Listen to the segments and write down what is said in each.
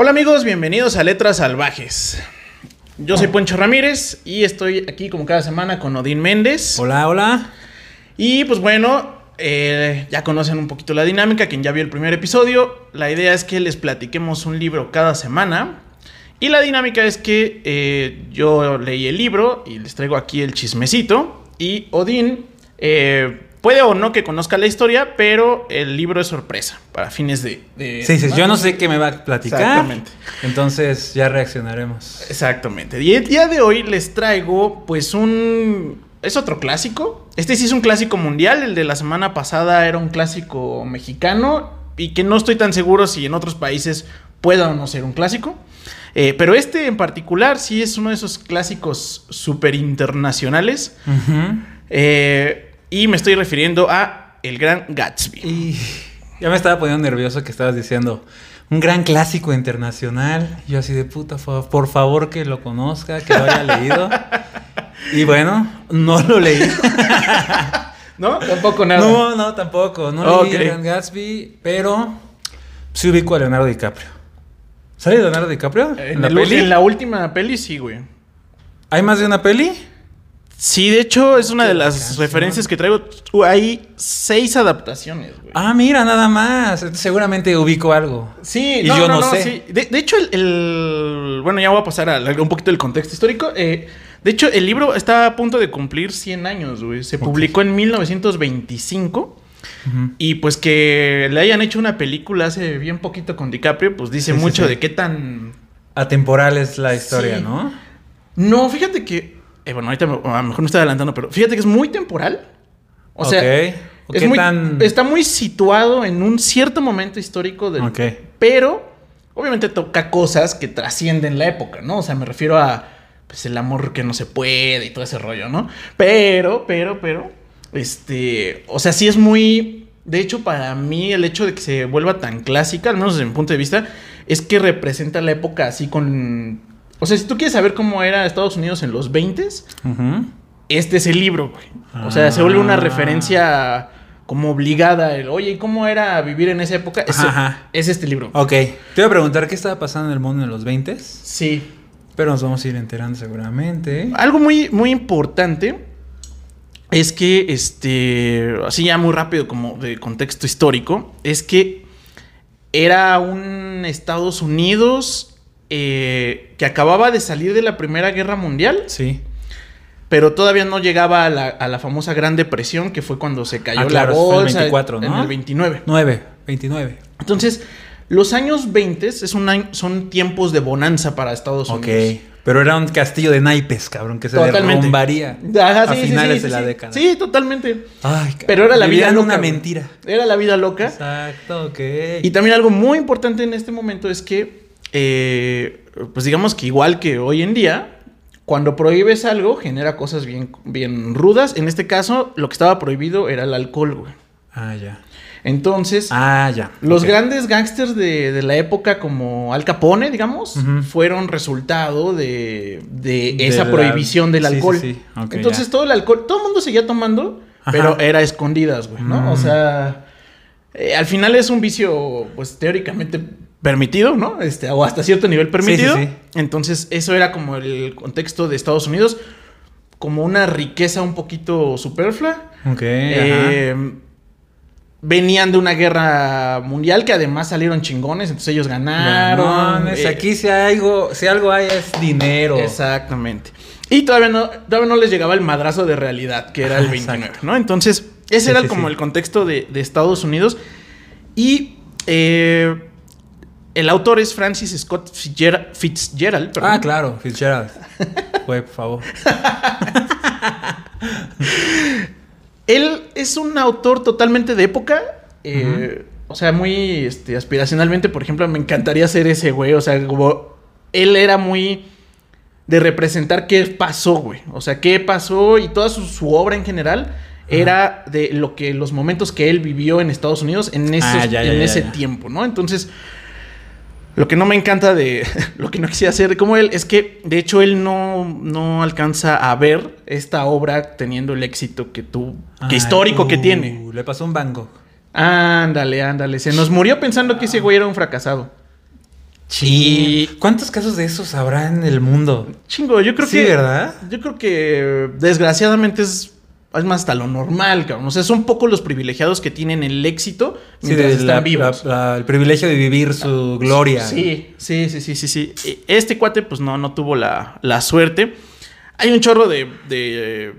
Hola amigos, bienvenidos a Letras Salvajes. Yo soy Poncho Ramírez y estoy aquí como cada semana con Odín Méndez. Hola, hola. Y pues bueno, eh, ya conocen un poquito la dinámica, quien ya vio el primer episodio. La idea es que les platiquemos un libro cada semana. Y la dinámica es que eh, yo leí el libro y les traigo aquí el chismecito. Y Odín eh, puede o no que conozca la historia, pero el libro es sorpresa para fines de... de- Sí, sí, yo no sé qué me va a platicar. Exactamente. Entonces ya reaccionaremos. Exactamente. Y el día de hoy les traigo, pues, un. Es otro clásico. Este sí es un clásico mundial. El de la semana pasada era un clásico mexicano. Y que no estoy tan seguro si en otros países pueda o no ser un clásico. Eh, pero este en particular sí es uno de esos clásicos súper internacionales. Ujú. Eh, y me estoy refiriendo a El Gran Gatsby. Y ya me estaba poniendo nervioso que estabas diciendo un gran clásico internacional. Yo así de puta, por favor que lo conozca, que lo haya leído. Y bueno, no lo leí. ¿No? Tampoco nada. No, no, tampoco. No leí el Gran Gatsby, pero sí ubico a Leonardo DiCaprio. ¿Sale Leonardo DiCaprio? En, el- en la última peli sí, güey. ¿Hay más de una peli? Sí, de hecho, es una de las canción. referencias que traigo. Uh, Hay seis adaptaciones, güey. Ah, mira, nada más. Seguramente ubico algo. sí, y no, yo no, no sé. sí. De, de hecho, el, el- Bueno, ya voy a pasar a un poquito del contexto histórico. Eh, de hecho, el libro está a punto de cumplir 100 años, güey. Se publicó en 1925. Ujú. Y pues que le hayan hecho una película hace bien poquito con DiCaprio, pues dice Sí, mucho sí. de qué tan Atemporal es la historia. ¿no? No, fíjate que. Eh, bueno, ahorita a lo mejor me estoy adelantando, pero fíjate que es muy temporal. O sea, Ok. ¿O es muy- tan- está muy situado en un cierto momento histórico del. Ok. Pero, obviamente toca cosas que trascienden la época, ¿no? O sea, me refiero a. Pues el amor que no se puede y todo ese rollo, ¿no? Pero, pero, pero. Este. O sea, sí es muy. De hecho, para mí, el hecho de que se vuelva tan clásica, al menos desde mi punto de vista, es que representa la época así con. O sea, si tú quieres saber cómo era Estados Unidos en los 20s, Ujú. este es el libro, güey. O sea, se vuelve una Ah. referencia como obligada. El, Oye, ¿y cómo era vivir en esa época? Es, Ajá, ajá. es este libro. Ok. Te iba a preguntar qué estaba pasando en el mundo en los 20 Sí. pero nos vamos a ir enterando seguramente. Algo muy, muy importante es que, este, así ya muy rápido como de contexto histórico, es que era un Estados Unidos eh, que acababa de salir de la Primera Guerra Mundial, Sí. pero todavía no llegaba a la, a la famosa Gran Depresión, que fue cuando se cayó Ah, claro, la fue el bolsa 24, en ¿no? el 29. 9, 29. Entonces, los años 20 es un año- son tiempos de bonanza para Estados Ok. Unidos. Pero era un castillo de naipes, cabrón, que se Totalmente. derrumbaría Ajá, a sí, finales sí, de la década. Sí, totalmente. Ay, Pero era la vida loca. una mentira. Era la vida loca. Exacto, ok. Y también algo muy importante en este momento es que, eh, pues digamos que igual que hoy en día, cuando prohíbes algo, genera cosas bien, bien rudas. En este caso, lo que estaba prohibido era el alcohol, güey. Ah, ya. Entonces, Ah, ya. los grandes gángsters de, de la época, como Al Capone, digamos, fueron resultado de, de De esa la- prohibición del sí, sí, alcohol. sí. Ok, Entonces, ya. todo el alcohol, todo el mundo seguía tomando, Ajá. pero era escondidas, güey, ¿no? Mm. O sea, eh, al final es un vicio, pues teóricamente permitido, ¿no? Este, o hasta cierto nivel permitido. sí, sí. Entonces, eso era como el contexto de Estados Unidos, como una riqueza un poquito superflua. Ok, Eh, ajá. venían de una guerra mundial que además salieron chingones, entonces ellos ganaron. Ganones, eh, aquí si algo, si algo hay es dinero. Exactamente. Y todavía no, todavía no les llegaba el madrazo de realidad, que era el Ajá, 29, exacto. ¿no? Entonces, ese era como el contexto de, de Estados Unidos. Y eh, el autor es Francis Scott Fitzgerald. Fitzgerald perdón. Ah, claro, Fitzgerald. Güey, por favor. Él es un autor totalmente de época. eh, O sea, muy este, aspiracionalmente, por ejemplo, me encantaría ser ese güey. O sea, como él era muy de representar qué pasó, güey. O sea, qué pasó y toda su, su obra en general era de lo que los momentos que él vivió en Estados Unidos en, esos- Ah, ya, ya, en ya, ese tiempo, ¿no? Entonces, lo que no me encanta de lo que no quisiera hacer como él es que, de hecho, él no, no alcanza a ver esta obra teniendo el éxito que tú, que Ay, histórico que uh, tiene. Le pasó un Van Gogh. Ándale, ándale. Se nos murió pensando que ese güey era un fracasado. Sí. ¿Cuántos casos de esos habrá en el mundo? Chingo, yo creo Sí, que. ¿verdad? Yo creo que desgraciadamente es. Es más hasta lo normal, cabrón. O sea, son poco los privilegiados que tienen el éxito Sí, mientras de están la- vivos. la- la- el privilegio de vivir su gloria. Sí, sí, sí, sí, sí, sí. E- Este cuate, pues no, no tuvo la, la suerte. Hay un chorro de, de,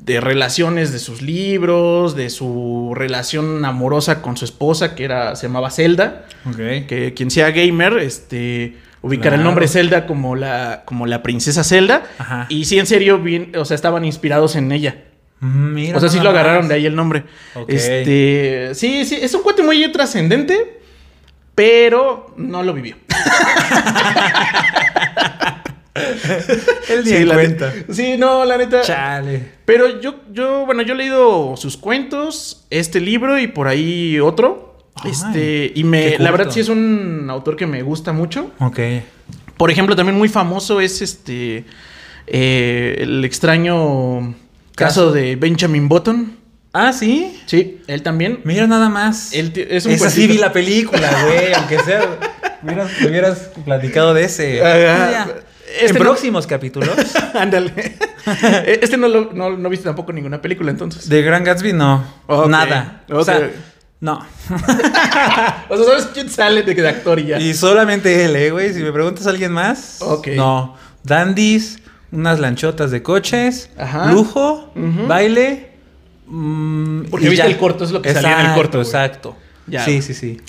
de relaciones de sus libros, de su relación amorosa con su esposa, que era, se llamaba Zelda. Ok. Que quien sea gamer, este, ubicar el nombre Zelda como la, como la princesa Zelda. Ajá. Y sí, en serio, bien, o sea, estaban inspirados en ella. Mm, Mira o sea, sí lo agarraron más. de ahí el nombre. Este, sí, sí, es un cuate muy trascendente, pero no lo vivió. Él ni sí, la cuenta. neta. Sí, no, la neta. Chale. Pero yo, yo, bueno, yo he leído sus cuentos, este libro y por ahí otro. Ay, este, y me, la verdad sí es un autor que me gusta mucho. Ok. Por ejemplo, también muy famoso es este, eh, el extraño caso de Benjamin Button. Ah, sí. Sí, él también. Mira nada más. Él es un Esa sí vi la película, güey. aunque sea. Hubieras, hubieras platicado de ese. Ajá. Ah, ya. Este en no- próximos capítulos. Ándale. este no, lo, no, no viste tampoco ninguna película entonces. De Gran Gatsby, no. Nada. O sea, no. O sea, ¿sabes quién sale de, de actor y ya? Y solamente él, eh, güey. Si me preguntas a alguien más. Ok. No. Dandies, unas lanchotas de coches, Ajá. lujo, baile. mm, Porque viste ya. el corto, es lo que salía en el corto, güey. Exacto. Ya. Sí, sí, sí.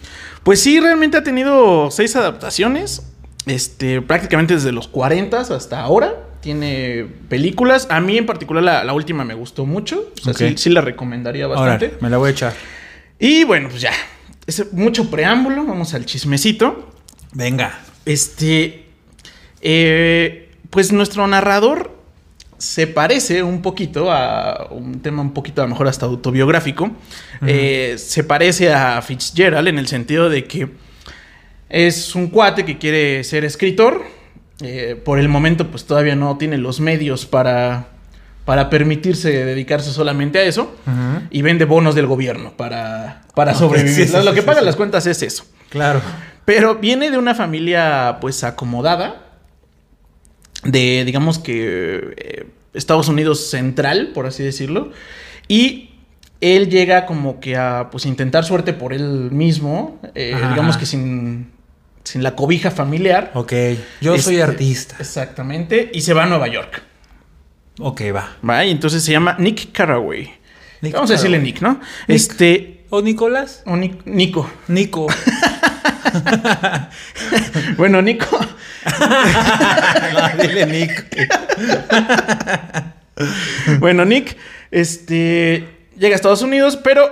Pues sí, realmente ha tenido seis adaptaciones. Este, prácticamente desde los 40 hasta ahora. Tiene películas. A mí en particular la, la última me gustó mucho. O sea, sí, sí la recomendaría bastante. Ahora, me la voy a echar. Y bueno, pues ya. Es mucho preámbulo. Vamos al chismecito. Venga. Este. eh, pues nuestro narrador se parece un poquito a un tema un poquito a lo mejor hasta autobiográfico. Eh, se parece a Fitzgerald en el sentido de que es un cuate que quiere ser escritor. Eh, por el momento, pues todavía no tiene los medios para, para permitirse dedicarse solamente a eso. Y vende bonos del gobierno para, para sobrevivir. sí, sí, Lo que sí, pagan las cuentas es eso. Claro. Pero viene de una familia pues acomodada. De, digamos que eh, Estados Unidos central, por así decirlo. Y él llega como que a pues intentar suerte por él mismo. eh, digamos que sin, sin la cobija familiar. Ok. Yo soy Este, artista. Exactamente. Y se va a Nueva York. Ok, va. ¿va? Y entonces se llama Nick Carraway. Nick Vamos a decirle. Nick, ¿no? Este. ¿O Nicolás? o Nic- Nico. Nico. Bueno, Nico. no, dile Nick. Bueno, Nick, este, llega a Estados Unidos, pero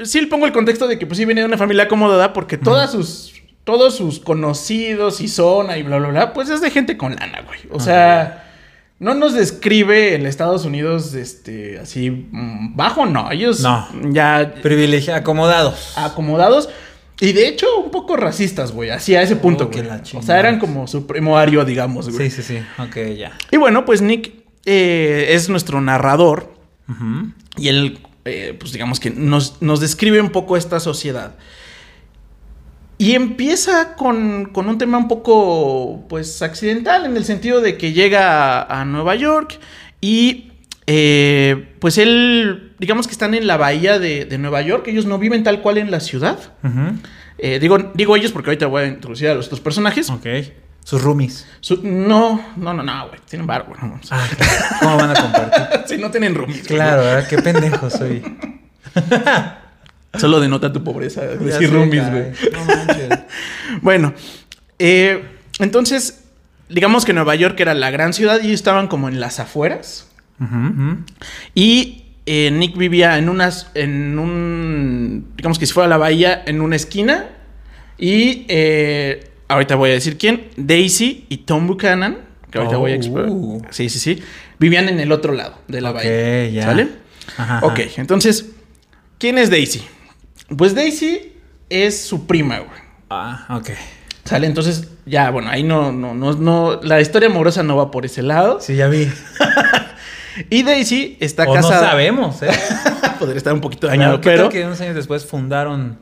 sí le pongo el contexto de que pues sí viene de una familia acomodada porque todas sus, todos sus conocidos y zona y bla, bla, bla, pues es de gente con lana, güey. O sea, no nos describe en Estados Unidos, este, así, mm, bajo, no. Ellos No. ya Privilegio, acomodados. acomodados. Y de hecho, un poco racistas, güey. Así a ese punto, Oh, güey. O sea, eran como su primo ario, digamos, güey. Sí, sí, sí. Ok, ya. Y bueno, pues Nick eh, es nuestro narrador. Y él, eh, pues digamos que nos, nos describe un poco esta sociedad. Y empieza con, con un tema un poco, pues, accidental, en el sentido de que llega a, a Nueva York y, eh, pues, él, digamos que están en la bahía de, de Nueva York, ellos no viven tal cual en la ciudad. Eh, digo, digo ellos porque ahorita voy a introducir a los otros personajes. Ok. Sus roomies. Su- no, no, no, no, güey, tienen bar, güey. no, no. Ah, ¿cómo van a compartir? Sí, no tienen roomies. Claro, ¿verdad? Qué pendejo soy. Solo denota tu pobreza decir roomies, güey. No manches. Bueno, eh, entonces, digamos que Nueva York era la gran ciudad y ellos estaban como en las afueras. Y eh, Nick vivía en unas, en un, digamos que si fuera la bahía, en una esquina. Y eh, ahorita voy a decir quién, Daisy y Tom Buchanan, que ahorita voy a. Oh. Sí, sí, sí. Vivían en el otro lado de la bahía. ya. ¿Sale? Ajá. Ok, entonces, ¿quién es Daisy? Pues Daisy es su prima, güey. Ah, ok. ¿Sale? Entonces, ya, bueno, ahí no, no, no, no, la historia amorosa no va por ese lado. Sí, ya vi. Y Daisy está o no casada. sabemos, ¿eh? Podría estar un poquito dañado, ¿Qué tal pero. que unos años después fundaron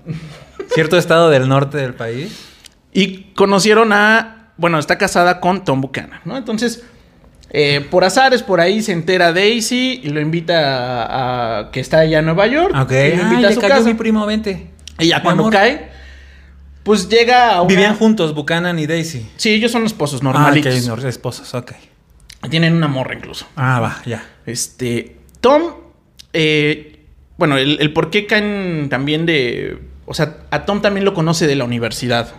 cierto estado del norte del país? Y conocieron a, bueno, está casada con Tom Buchanan, ¿no? Entonces, eh, por azares, por ahí se entera Daisy y lo invita a, a- que está allá en Nueva York. Ok. Y lo Ah, invita a le su cayó casa. mi primo, vente. Y ya cuando amor. cae, pues llega a una... Vivían juntos, Buchanan y Daisy. Sí, ellos son esposos Ah, normalitos. ok, no, esposos, ok. Tienen una morra incluso. Ah, va, ya. Este, Tom, eh, bueno, el, el por qué caen también de, o sea, a Tom también lo conoce de la universidad.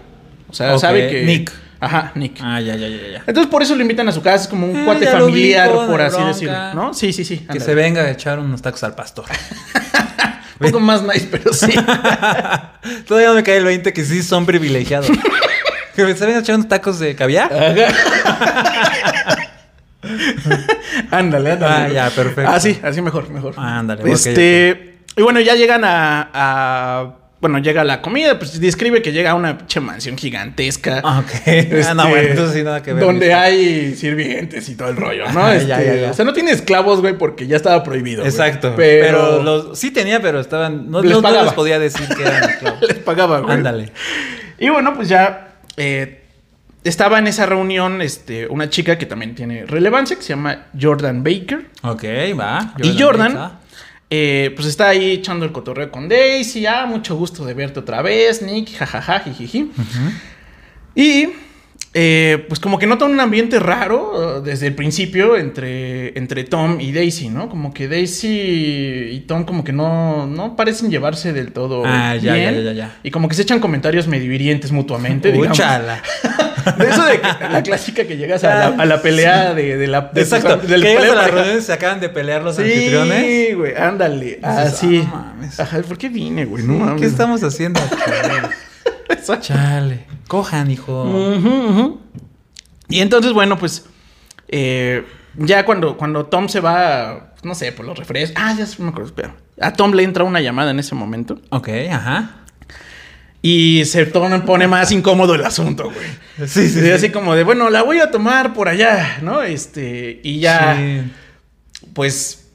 O sea, sabe que... Nick. Ajá, Nick. Ah, ya, ya, ya, ya. Entonces por eso lo invitan a su casa, es como un Ah, cuate familiar, por así bronca. decirlo, ¿no? Sí, sí, sí. Que ándale. se venga a echar unos tacos al pastor. Un poco más nice, pero sí. Todavía no me cae el 20 que sí son privilegiados. que se venga a echar unos tacos de caviar. ándale, ándale. Ah, ya, perfecto. Así, así mejor, mejor. Ándale, ok, Este, y bueno, ya llegan a, a- bueno, llega la comida, pues describe que llega a una pinche mansión gigantesca. Ah, ok. Este, no, bueno, entonces sí, nada que ver. Donde hay sirvientes y todo el rollo, ¿no? Ah, Este, ya, ya, ya. O sea, no tiene esclavos, güey, porque ya estaba prohibido. güey. Exacto. Pero, Pero, los, sí tenía, pero estaban. No, Les no- no pagaba. les podía decir que eran esclavos. les pagaba, güey. Ándale. Y bueno, pues ya eh, estaba en esa reunión este, una chica que también tiene relevancia, que se llama Jordan Baker. Ok, va. y Jordan, ah. Eh, pues está ahí echando el cotorreo con Daisy. Ah, mucho gusto de verte otra vez, Nick. Jajaja, jijiji. Y eh, pues como que nota un ambiente raro eh, desde el principio entre, entre Tom y Daisy, ¿no? Como que Daisy y Tom como que no, no parecen llevarse del todo Ah, ya, bien. ya, ya, ya. Y como que se echan comentarios medio hirientes mutuamente, digamos. De eso de que, la clásica que llegas a la, a la pelea de, de la... de Exacto. tus- del que llegas a la pareja. reunión y se acaban de pelear los anfitriones. Sí, güey, ándale. Así. "Ah, mames". Ajá, ¿por qué vine, güey? No mames. ¿Qué estamos haciendo? Chale. Cojan, hijo. Ujú, ujú. Y entonces, bueno, pues. eh, ya cuando, cuando Tom se va, no sé, por los refrescos. Ah, ya se me acuerdo, espera. A Tom le entra una llamada en ese momento. Ok, ajá. Y se pone más incómodo el asunto, güey. Sí, sí, Y sí. así como de, bueno, la voy a tomar por allá, ¿no? Este, y ya, Sí. pues,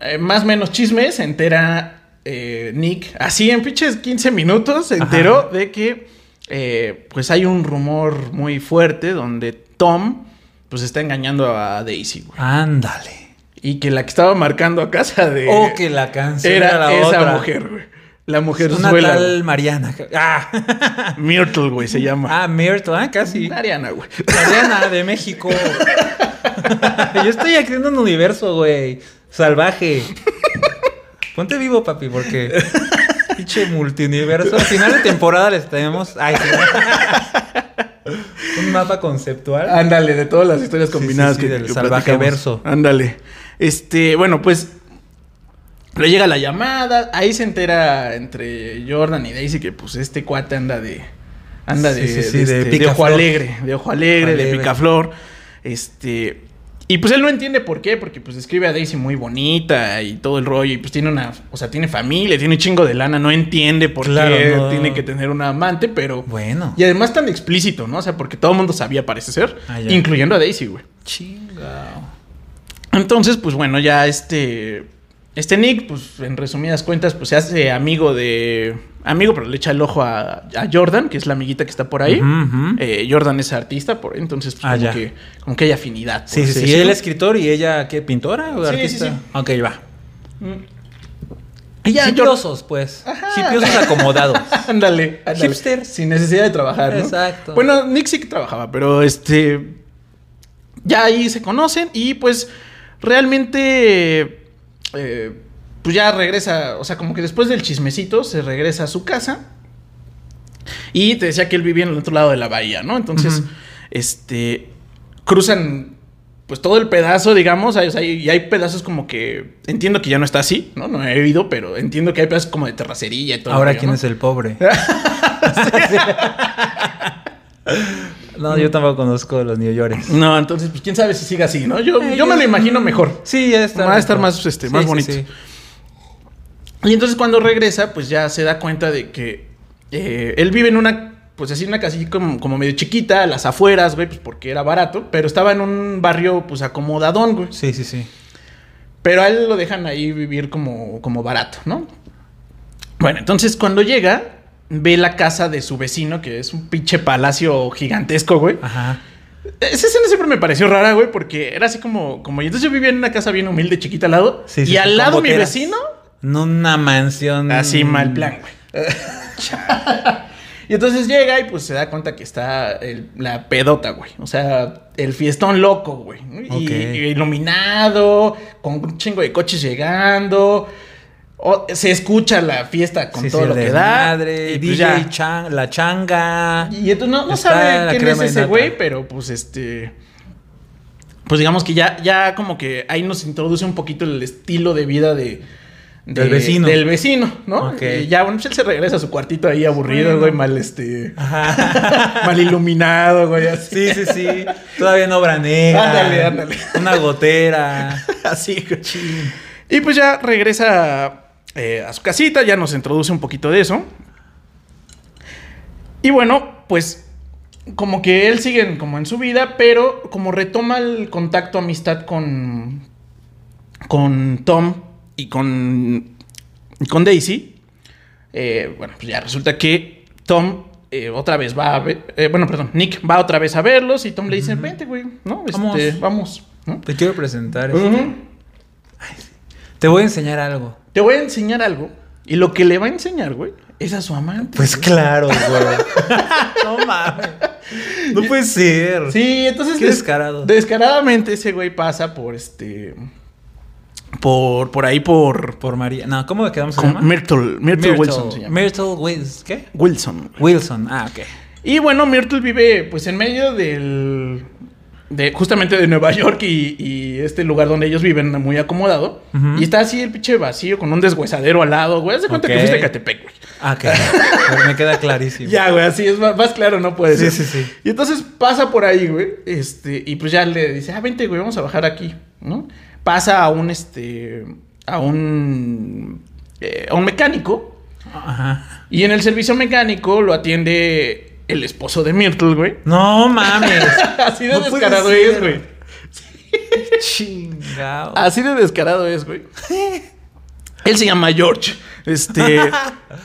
eh, más o menos chismes, se entera eh, Nick, así en pinches 15 minutos, se enteró de que, eh, pues, hay un rumor muy fuerte donde Tom, pues, está engañando a Daisy, güey. Ándale. Y que la que estaba marcando a casa de... O que la canción era, era, la esa otra. mujer, güey. La mujer Una suela. tal Mariana. Ah. Myrtle, güey, se llama. ah, Myrtle, ah, casi. Mariana, güey. Mariana de México. Yo estoy aquí en un universo, güey. Salvaje. Ponte vivo, papi, porque. Pinche multiuniverso. Al final de temporada les tenemos. Ay, sí. Un mapa conceptual. Ándale, de todas las historias combinadas sí, sí, que, del que salvaje platicamos. verso. Ándale. Este, bueno, pues le llega la llamada, ahí se entera entre Jordan y Daisy que pues este cuate anda de anda de, Sí, de, este, de ojo alegre, de ojo alegre, de picaflor. Este, y pues él no entiende por qué, porque pues describe a Daisy muy bonita y todo el rollo y pues tiene una, o sea, tiene familia, tiene un chingo de lana, no entiende por Claro, qué no. tiene que tener una amante, pero Bueno. y además tan explícito, ¿no? O sea, porque todo el mundo sabía, parece ser. Ah, incluyendo a Daisy, güey. Chingao. Entonces, pues bueno, ya este. Este Nick, pues en resumidas cuentas, pues se hace amigo de. Amigo, pero le echa el ojo a, a Jordan, que es la amiguita que está por ahí. Eh, Jordan es artista, por entonces, pues, Ah, como, que, como que hay afinidad. Sí, sí, sí. decirlo. Él es escritor y ella, ¿qué? ¿Pintora o Sí, artista? sí, sí. Ok, va. Y ya. Hipiosos, pues. Hipiosos acomodados. ándale, ándale. Hipster. Sin necesidad de trabajar, ¿no? Exacto. Bueno, Nick sí que trabajaba, pero este. Ya ahí se conocen y pues realmente. Eh, pues ya regresa, o sea, como que después del chismecito se regresa a su casa. Y te decía que él vivía en el otro lado de la bahía, ¿no? Entonces, este. Cruzan. Pues todo el pedazo, digamos, hay- sea, y hay pedazos como que entiendo que ya no está así, ¿no? No he oído, pero entiendo que hay pedazos como de terracería y todo. Ahora, rollo, ¿quién ¿no? es el pobre? no, yo tampoco conozco los New Yorkers. No, entonces, pues quién sabe si siga así, ¿no? Yo, Eh, yo me lo imagino mejor. Sí, ya está. Va a estar mejor. más, este, más bonito. Y entonces cuando regresa, pues ya se da cuenta de que eh, él vive en una, pues así, una casilla como, como medio chiquita, a las afueras, güey, pues porque era barato, pero estaba en un barrio, pues acomodadón, güey. Sí, sí, sí. Pero a él lo dejan ahí vivir como, como barato, ¿no? Bueno, entonces cuando llega, ve la casa de su vecino, que es un pinche palacio gigantesco, güey. Ajá. Esa escena siempre me pareció rara, güey, porque era así como, como... Y entonces yo vivía en una casa bien humilde, chiquita al lado. Sí, y sí, al con lado mi vecino, En una mansión. así mal plan, güey. y entonces llega y pues se da cuenta que está el- la pedota, güey. O sea, el fiestón loco, güey. Y, y iluminado, con un chingo de coches llegando. Se escucha la fiesta con Sí, todo sí, lo que da. Y DJ chan- la changa. Y entonces no, no sabe quién es ese güey, pero pues este. Pues digamos que ya, ya como que ahí nos introduce un poquito el estilo de vida de. de- Del vecino. Del vecino, ¿no? Ok. Y ya, bueno, pues él se regresa a su cuartito ahí aburrido, Bueno. güey, mal este. Ajá. mal iluminado, güey, así. Sí, sí, sí. Todavía en obra negra. Ándale, ándale. Una gotera. Así, güey. Y pues ya regresa eh, a su casita, ya nos introduce un poquito de eso. Y bueno, pues como que él sigue en- como en su vida, pero como retoma el contacto, amistad con, con Tom y con, y con Daisy, eh, bueno, pues ya resulta que Tom eh, otra vez va a ver, eh, bueno, perdón, Nick va otra vez a verlos y Tom le dice, vente, güey, ¿no? Este, Vamos. vamos. ¿no? Te quiero presentar. este. Te voy a enseñar algo. Te voy a enseñar algo. Y lo que le va a enseñar, güey, es a su amante. Pues claro, güey. no mames. No puede ser. Sí, entonces. Qué des- descarado. Descaradamente ese güey pasa por este. Por, por ahí, por. Por María. No, ¿cómo quedamos? con llama? Myrtle, Myrtle, Wilson se llama. Myrtle Wilson. ¿Qué? Wilson. Wilson. Ah, ok. Y bueno, Myrtle vive, pues, en medio del. De, justamente de Nueva York y, y este lugar donde ellos viven, muy acomodado. Y está así el pinche vacío con un deshuesadero al lado, güey. Haz de cuenta que fuiste a Catepec, güey. Ah, ok. Pues me queda clarísimo. Ya, güey, así es más, más claro, no puede Sí, ser. sí, sí. Y entonces pasa por ahí, güey, este, y pues ya le dice, ah, vente, güey, vamos a bajar aquí, ¿no? Pasa a un, este, a un, eh, a un mecánico, Ajá. y en el servicio mecánico lo atiende el esposo de Myrtle, güey. No mames. Así de No descarado es, güey. Chingao. Así de descarado es, güey. Él se llama George. Este.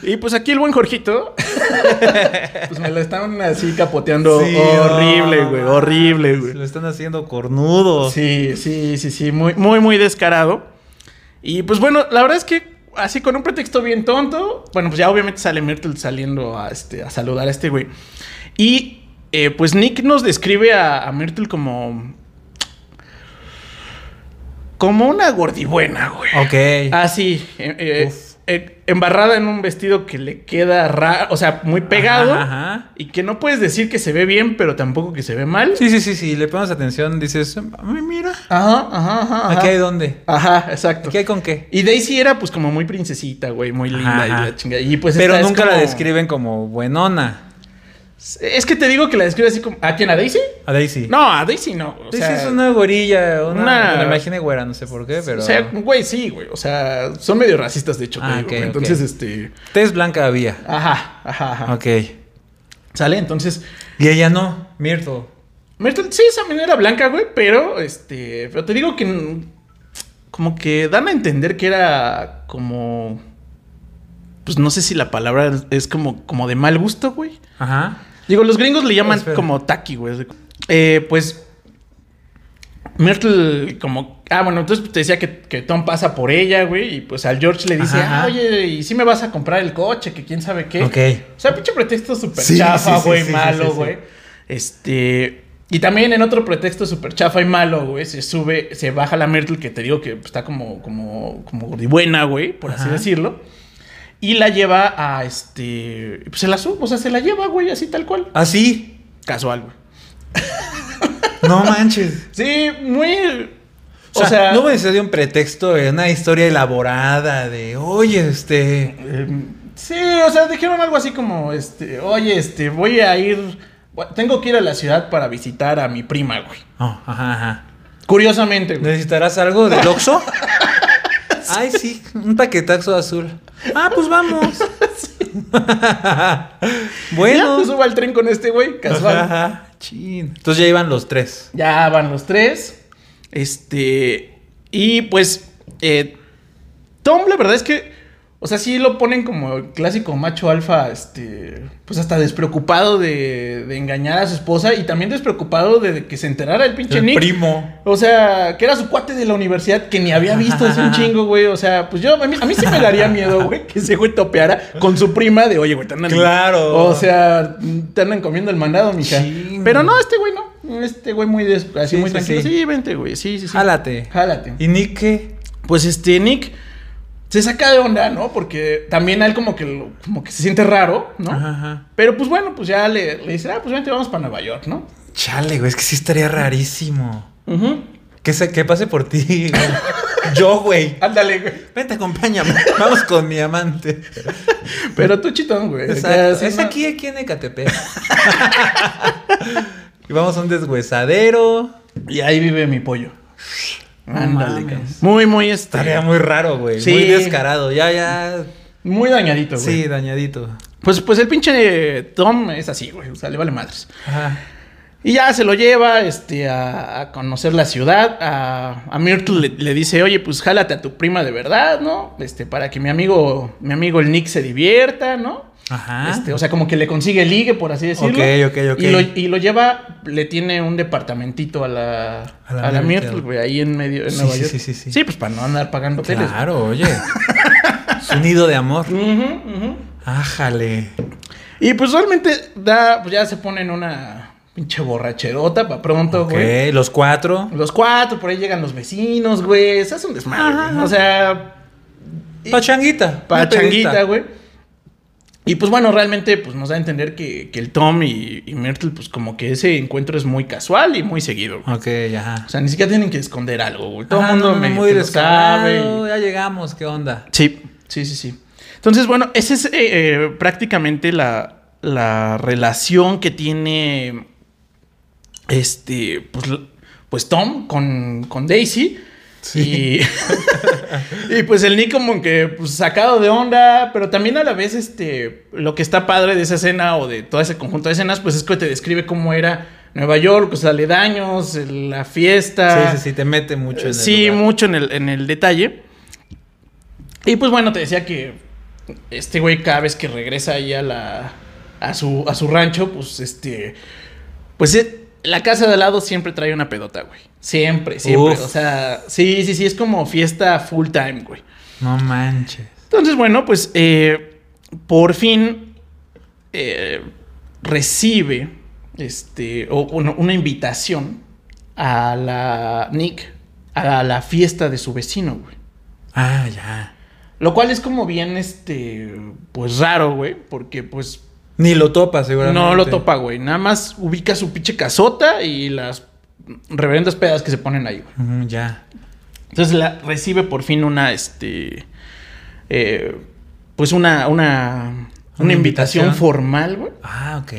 y pues aquí el buen Jorgito. pues me lo están así capoteando Sí, horrible, güey. horrible, Se güey. lo están haciendo cornudo. Sí, sí, sí, sí. Muy, muy, muy descarado. Y pues bueno, la verdad es que así con un pretexto bien tonto. Bueno, pues ya obviamente sale Myrtle saliendo a, este, a saludar a este güey. Y eh, pues Nick nos describe a, a Myrtle como. Como una gordibuena, güey. Ok. Así, eh, eh, eh, embarrada en un vestido que le queda raro, o sea, muy pegado. Ajá, ajá. Y que no puedes decir que se ve bien, pero tampoco que se ve mal. Sí, sí, sí, sí. Le pones atención, dices, "Ay, mira. Ajá, ajá, ajá. ¿Aquí hay dónde? Ajá, exacto. ¿Aquí hay con qué? Y Daisy era pues como muy princesita, güey, muy linda Ajá, y la chingada. Y pues Pero nunca la describen como buenona. Es que te digo que la describe así como. ¿A quién? ¿A Daisy? A Daisy. No, a Daisy no. O Daisy sea, es una gorilla, una... una- Me la imaginé güera, no sé por qué, pero... O sea, güey, sí, güey. O sea, son medio racistas, de hecho. Ah, digo. Entonces, este. Tez blanca había. Ajá, ajá, ajá. Ok. ¿Sale? Entonces. Y ella no, Myrtle. Myrtle, sí, esa era blanca, güey, pero este. Pero te digo que. Como que dan a entender que era como. Pues no sé si la palabra es como, como de mal gusto, güey. Ajá. Digo, los gringos le llaman Espera. como taki, güey. Eh, pues. Myrtle, como. Ah, bueno, entonces te decía que, que Tom pasa por ella, güey. Y pues al George le dice, Ajá, ah, oye, ¿y si me vas a comprar el coche? Que quién sabe qué. Ok. O sea, pinche pretexto súper Sí, chafa, güey, sí, sí, malo, güey. Este. Y también en otro pretexto súper chafa y malo, güey, se sube, se baja la Myrtle, que te digo que está como, como, como buena, güey, por así decirlo. Y la lleva a este. Pues se la sube, o sea, se la lleva, güey, así tal cual. Así. Casual, güey. No manches. Sí, muy. O sea, no me dio un pretexto de una historia elaborada de, oye, este... eh, sí, o sea, dijeron algo así como, este, oye, este, voy a ir. Tengo que ir a la ciudad para visitar a mi prima, güey. Oh, ajá, ajá. Curiosamente, güey. ¿Necesitarás algo del Oxxo? Ay, sí, un paquetazo azul. Ah, pues vamos. Ya, bueno. pues subo al tren con este güey, casual. Ajá, chin. Entonces ya iban los tres. Ya van los tres. Este. Y pues. eh, Tom, la verdad es que. O sea, sí lo ponen como el clásico macho alfa, este, pues hasta despreocupado de, de engañar a su esposa y también despreocupado de, que se enterara el pinche El Nick. primo. O sea, que era su cuate de la universidad que ni había visto hace un chingo, güey. O sea, pues yo, a mí, a mí sí me daría miedo, güey, que ese güey topeara con su prima de, oye, güey, te andan. Claro. O sea, te andan comiendo el mandado, mija. Pero no, este güey no. Este güey muy des- así Sí, muy tranquilo. sí. Sí, vente, güey. Sí, sí, sí. Jálate. Jálate. ¿Y Nick qué? Pues este, Nick se saca de onda, ¿no? Porque también a él como que, lo- como que se siente raro, ¿no? Ajá, ajá. Pero pues bueno, pues ya le, le dice, ah, pues vente, vamos para Nueva York, ¿no? Chale, güey, es que sí estaría rarísimo. Ujú. Que, se, que pase por ti. güey. Yo, güey. Ándale, güey. Vente, acompáñame. Vamos con mi amante. Pero tú chitón, güey. Exacto. Es aquí, aquí en Ecatepec. y vamos a un deshuesadero. Y ahí vive mi pollo. No Ándale. Muy, muy este. Estaría muy raro, güey. Sí. Muy descarado. Ya, ya. Muy dañadito, güey. Sí, dañadito. Pues, pues el pinche Tom es así, güey. O sea, le vale madres. Ajá. Y ya se lo lleva este, a, a conocer la ciudad. A, a Myrtle le, le dice, oye, pues jálate a tu prima de verdad, ¿no? Este, para que mi amigo, mi amigo el Nick se divierta, ¿no? Ajá. Este, o sea, como que le consigue ligue, por así decirlo. Ok, ok, ok. Y lo, y lo lleva, le tiene un departamentito a la, A la a la Myrtle. Myrtle, güey, ahí en medio de Sí, Nueva sí, York. sí, sí, sí. Sí, pues para no andar pagando hoteles. Claro, oye. es un nido de amor. Ujú. Ájale. Y pues realmente da, pues ya se pone en una pinche borracherota para pronto, Ok, güey. los cuatro. Los cuatro, por ahí llegan los vecinos, güey. Se hace un desmadre, Ajá, güey. O sea, Pachanguita. pa' una pedita. changuita, güey. Y pues bueno, realmente pues nos da a entender que, que el Tom y, y Myrtle, pues como que ese encuentro es muy casual y muy seguido, güey. Ok, ajá. O sea, ni siquiera tienen que esconder algo, güey. Todo el mundo no, no, muy lo. Ya llegamos, ¿qué onda? Sí, sí, sí, sí. Entonces, bueno, esa es eh, eh, prácticamente la, la relación que tiene este, pues, pues Tom con, con Daisy. Sí. Y, y pues el Nick como que pues, sacado de onda, pero también a la vez este, lo que está padre de esa escena o de todo ese conjunto de escenas, pues es que te describe cómo era Nueva York, los aledaños, el- la fiesta. Sí, sí, sí, te mete mucho en el Sí, lugar. mucho en el, en el detalle. Y pues bueno, te decía que este güey cada vez que regresa ahí a la a su a su rancho, pues este pues eh, la casa de al lado siempre trae una pedota, güey. Siempre, siempre, Uf. o sea, sí, sí, sí, es como fiesta full time, güey. No manches. Entonces, bueno, pues eh, por fin eh, recibe este, o, una, una invitación a la Nick a la fiesta de su vecino, güey. Ah, ya. Lo cual es como bien, este, pues raro, güey, porque pues Ni lo topa, seguramente. no lo topa, güey. Nada más ubica su pinche casota y las reverendas pedas que se ponen ahí, güey. Ya. Entonces la, recibe por fin una, este, eh, pues una, una, una, Una invitación, invitación. formal, güey. Ah, ok.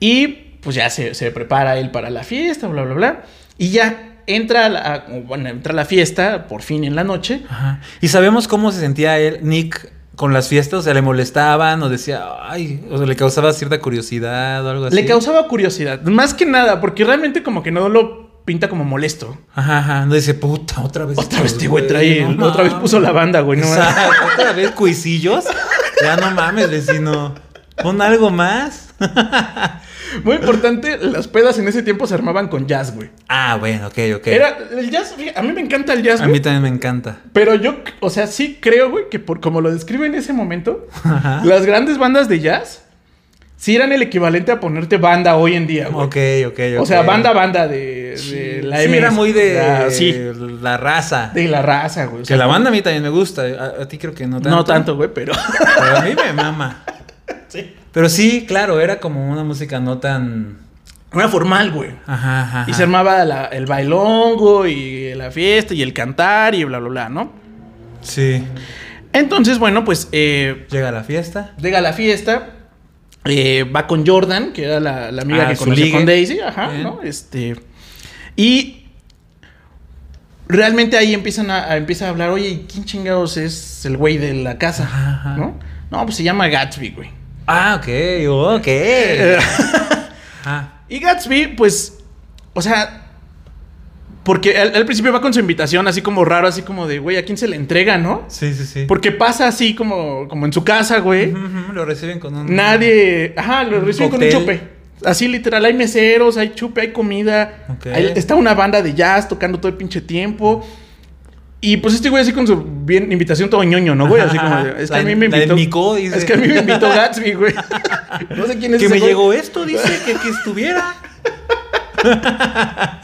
Y pues ya se, se prepara él para la fiesta, bla, bla, bla. Y ya entra a la, bueno, entra a la fiesta, por fin en la noche. Ajá. ¿Y sabemos cómo se sentía él, Nick, con las fiestas? O sea, le molestaban o decía, ay, o sea, le causaba cierta curiosidad o algo así. Le causaba curiosidad, más que nada, porque realmente como que no lo pinta como molesto. Ajá, ajá. No dice, puta, otra vez. Otra vez este güey trae, no otra vez mames". puso la banda, güey. No, Exacto, otra vez cuisillos. Ya no mames, vecino. Pon algo más. Muy importante, las pedas en ese tiempo se armaban con jazz, güey. Ah, bueno, ok, ok. Era el jazz, a mí me encanta el jazz, A güey. mí también me encanta. Pero yo, o sea, sí creo, güey, que por como lo describe en ese momento, Ajá. las grandes bandas de jazz sí eran el equivalente a ponerte banda hoy en día, güey. Ok, ok, ok. O sea, banda, banda de, de la sí, MS. era muy de La- sí, la raza. de la raza, güey. O que sea, la banda a mí también me gusta. A, a ti creo que no tanto. No tanto, güey, pero... Pero a mí me mama. Sí. Pero sí, claro, era como una música no tan. Una formal, güey. Ajá, ajá. Y se armaba la- el bailongo y la fiesta y el cantar y bla, bla, bla, ¿no? Sí. Entonces, bueno, pues eh, Llega la fiesta. llega a la fiesta, eh, va con Jordan, que era la, la amiga Ah, que conoció con Daisy, ajá, Bien. ¿no? Este, y realmente ahí empiezan a, a- empieza a hablar, oye, ¿quién chingados es el güey de la casa? Ajá, ajá. ¿No? No, pues se llama Gatsby, güey. Ah, ok, ok. Ajá. Y Gatsby, pues, o sea, Porque al, al principio va con su invitación así como raro, así como de, güey, ¿a quién se le entrega, no? Sí, sí, sí. Porque pasa así como, como en su casa, güey. Ujú, Lo reciben con un... Nadie. Ajá, lo reciben con un chupe. Así literal, hay meseros, hay chupe, hay comida. Hay- está una banda de jazz tocando todo el pinche tiempo. Y pues este güey así con su bien, invitación todo ñoño, ¿no, güey? Así como, es que la- a mí me invitó. Dice. Es que a mí me invitó Gatsby, güey. No sé quién es Que ese me güey. llegó esto, dice, que, que estuviera.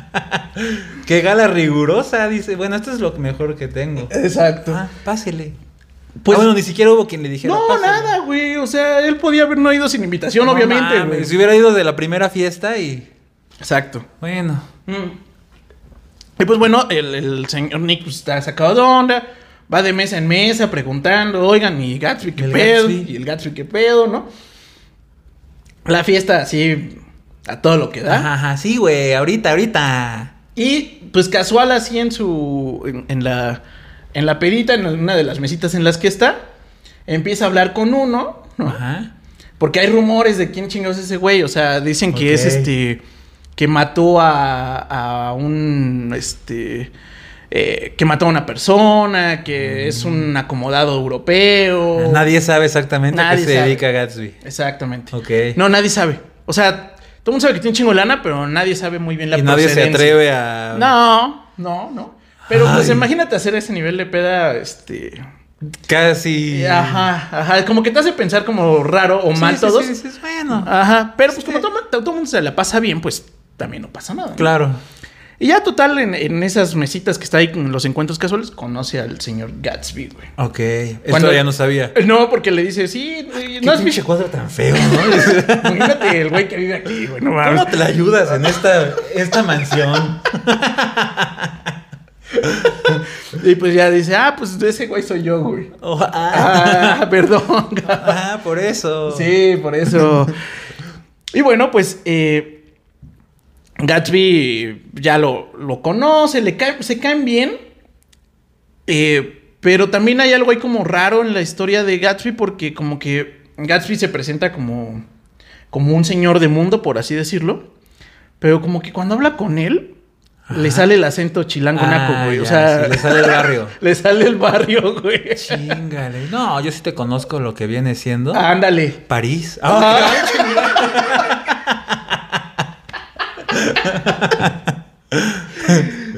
Qué gala rigurosa, dice. Bueno, esto es lo mejor que tengo. Exacto. Ah, pásele. Pues- Pues bueno, ni siquiera hubo quien le dijera. no, nada, güey. O sea, él podía haber no ido sin invitación, No obviamente, mames, güey. Si hubiera ido de la primera fiesta y. Exacto. Bueno. Mm. Y pues bueno, el, el señor Nick pues, está sacado de onda. Va de mesa en mesa preguntando, oigan, y Gatsby, ¿qué El pedo? Gatsby. Y el Gatsby, ¿qué pedo, no? La fiesta así, a todo lo que da. Ajá, ajá, sí, güey, ahorita, ahorita. Y pues casual así en su, en, en la, en la pedita, en una de las mesitas en las que está, empieza a hablar con uno, ¿no? Ajá. Porque hay rumores de quién chingados es ese güey. O sea, dicen que es este. Que mató a, a un. Este. eh, que mató a una persona. Que es un acomodado europeo. Nadie sabe exactamente a qué se dedica Gatsby. Exactamente. Ok. No, nadie sabe. O sea, todo el mundo sabe que tiene un chingo de lana, pero nadie sabe muy bien la y nadie se atreve a. No, no, no. Pero pues imagínate hacer ese nivel de peda, este. Casi. Ajá, ajá. Como que te hace pensar como raro o mal sí, todos. sí, sí, bueno. Ajá, pero pues como todo, todo el mundo se la pasa bien, pues también no pasa nada. ¿no? Claro. Y ya total, en, en esas mesitas que está ahí en los encuentros casuales, conoce al señor Gatsby, güey. Ok. Esto Cuando- ya no sabía. No, porque le dice, sí, ¿Qué no has pinche cuadro tan feo, ¿no? Imagínate el güey que vive aquí, güey, no mames. ¿Cómo te la ayudas en esta, esta mansión? Y pues ya dice, ah, pues ese güey soy yo, güey. Oh, ah, Ah, perdón. ah, por eso. Sí, por eso. Y bueno, pues eh, Gatsby ya lo, lo conoce, le cae- se caen bien. eh, pero también hay algo ahí como raro en la historia de Gatsby porque como que Gatsby se presenta como, como un señor de mundo, por así decirlo. Pero como que cuando habla con él, le sale el acento chilango naco, Ah, güey. o ya, sea, sí, le sale el barrio. le sale el barrio, güey. Chingale. No, yo sí te conozco lo que viene siendo. Ándale. París. Ah,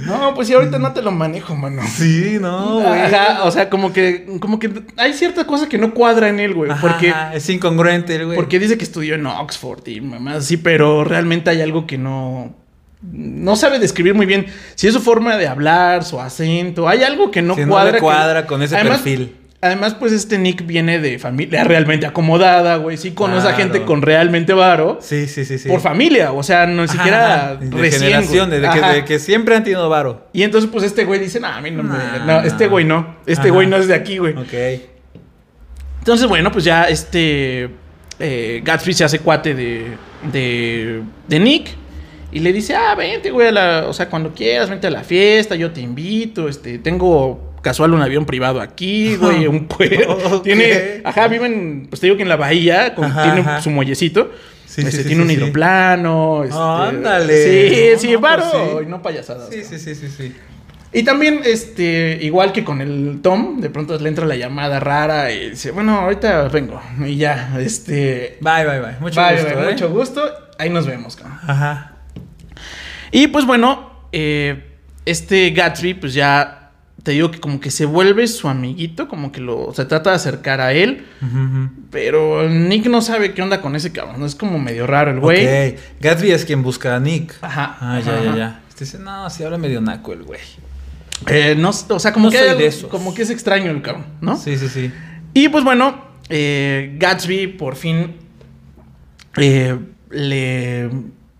No, pues sí, ahorita no te lo manejo, mano. sí, no, güey. Ajá, o sea, como que, como que hay cierta cosa que no cuadra en él, güey. Ajá, Porque, es incongruente el güey. porque dice que estudió en Oxford y mamás así, pero realmente hay algo que no. No sabe describir muy bien. Si es su forma de hablar, su acento, hay algo que no Sí, no cuadra. que- cuadra con ese Además- perfil. Además, pues este Nick viene de familia realmente acomodada, güey. Sí conoce a gente con realmente varo. Sí, sí, sí, sí. Por familia, o sea, no siquiera de recién. generación, de que, Ajá. de que siempre han tenido varo. Y entonces, pues este güey dice, no, a mí no me. No, este güey no. Este Ajá. güey no es de aquí, güey. Ok. Entonces, bueno, pues ya este. eh, Gatsby se hace cuate de, de. de Nick. Y le dice, ah, vente, güey, a la, o sea, cuando quieras, vente a la fiesta, yo te invito, este, tengo casual un avión privado aquí, güey, un pueblo. Ok. Tiene, ajá, viven, pues te digo que en la bahía, con- Ajá, tiene ajá. su muellecito. Sí, este, sí, sí, tiene sí, un hidroplano. Este, Ándale. Sí, No, sí, no, varo, pues y no payasadas. Sí, ¿no? sí, sí, sí, sí. Y también, este, igual que con el Tom, de pronto le entra la llamada rara y dice, bueno, ahorita vengo. Y ya, este. Bye, bye, bye. Mucho bye, gusto, bye, ¿eh? mucho gusto. Ahí nos vemos, cabrón. Ajá. Y pues bueno, eh, este Gatsby, pues ya te digo que como que se vuelve su amiguito, como que lo se trata de acercar a él. Pero Nick no sabe qué onda con ese cabrón. Es como medio raro el güey. Ok. Gatsby es quien busca a Nick. Ajá. Ah, ya, ajá, ya, ajá. ya. Este dice, no, si habla medio naco el güey. Eh, no, o sea, como No que soy hay de algo- esos. como que es extraño el cabrón, ¿no? Sí, sí, sí. Y pues bueno, eh, Gatsby por fin eh, le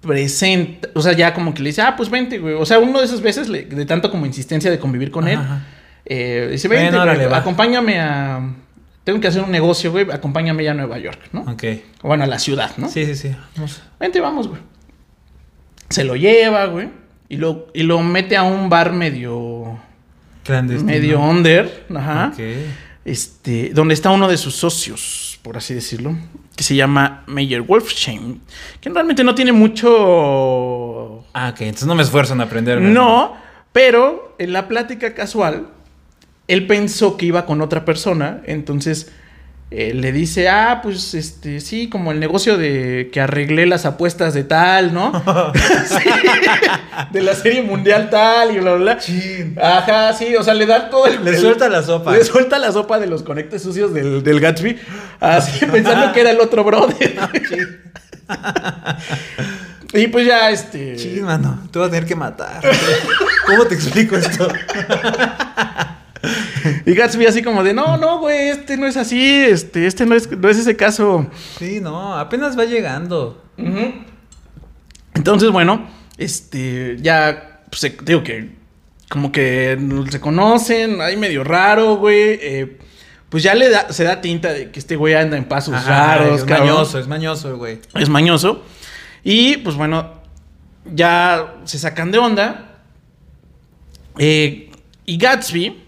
presenta, o sea, ya como que le dice, ah, pues vente, güey. O sea, uno de esas veces, le- de tanto como insistencia de convivir con él, Ajá. eh, dice, vente, Bueno, güey, acompáñame a... Tengo que hacer un negocio, güey, acompáñame ya a Nueva York, ¿no? Ok. O Bueno, a la ciudad, ¿no? Sí, sí, sí. Vamos. Vente, vamos, güey. Se lo lleva, güey. Y lo, y lo mete a un bar medio... Clandestino. Medio under, ajá. Este, donde está uno de sus socios, por así decirlo, que se llama Meyer Wolfsheim, que realmente no tiene mucho... Ah, ok. Entonces no me esfuerzo en aprender. No, Pero en la plática casual, él pensó que iba con otra persona, entonces eh, le dice, ah, pues este, sí, como el negocio de que arreglé las apuestas de tal, ¿no? Sí, de la serie mundial tal y bla, bla, bla. Chin. Ajá, sí, o sea, le da todo el... Le el- suelta la sopa. Le suelta la sopa de los conectes sucios del, del Gatsby, así pensando que era el otro brother. y pues ya, este... Chin, mano, te voy a tener que matar. ¿Cómo te explico esto? Y Gatsby así como de, no, no, güey, este no es así, este, este no es, no es ese caso. Sí, no, apenas va llegando. Entonces, bueno, este, ya, pues, digo que, como que se conocen, hay medio raro, güey, eh, pues ya le da, se da tinta de que este güey anda en pasos Ajá, raros, es cabrón. mañoso, es mañoso güey. Es mañoso. Y pues bueno, ya se sacan de onda. Eh, y Gatsby,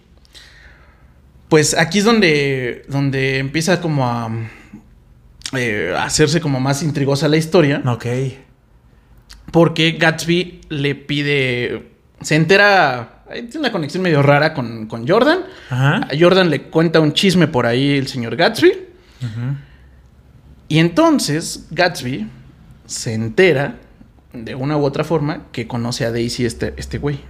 pues aquí es donde, donde empieza como a, eh, a hacerse como más intrigosa la historia. Ok. Porque Gatsby le pide, se entera, tiene una conexión medio rara con, con Jordan. Ajá. A Jordan le cuenta un chisme por ahí el señor Gatsby. Y entonces Gatsby se entera de una u otra forma que conoce a Daisy este, este güey.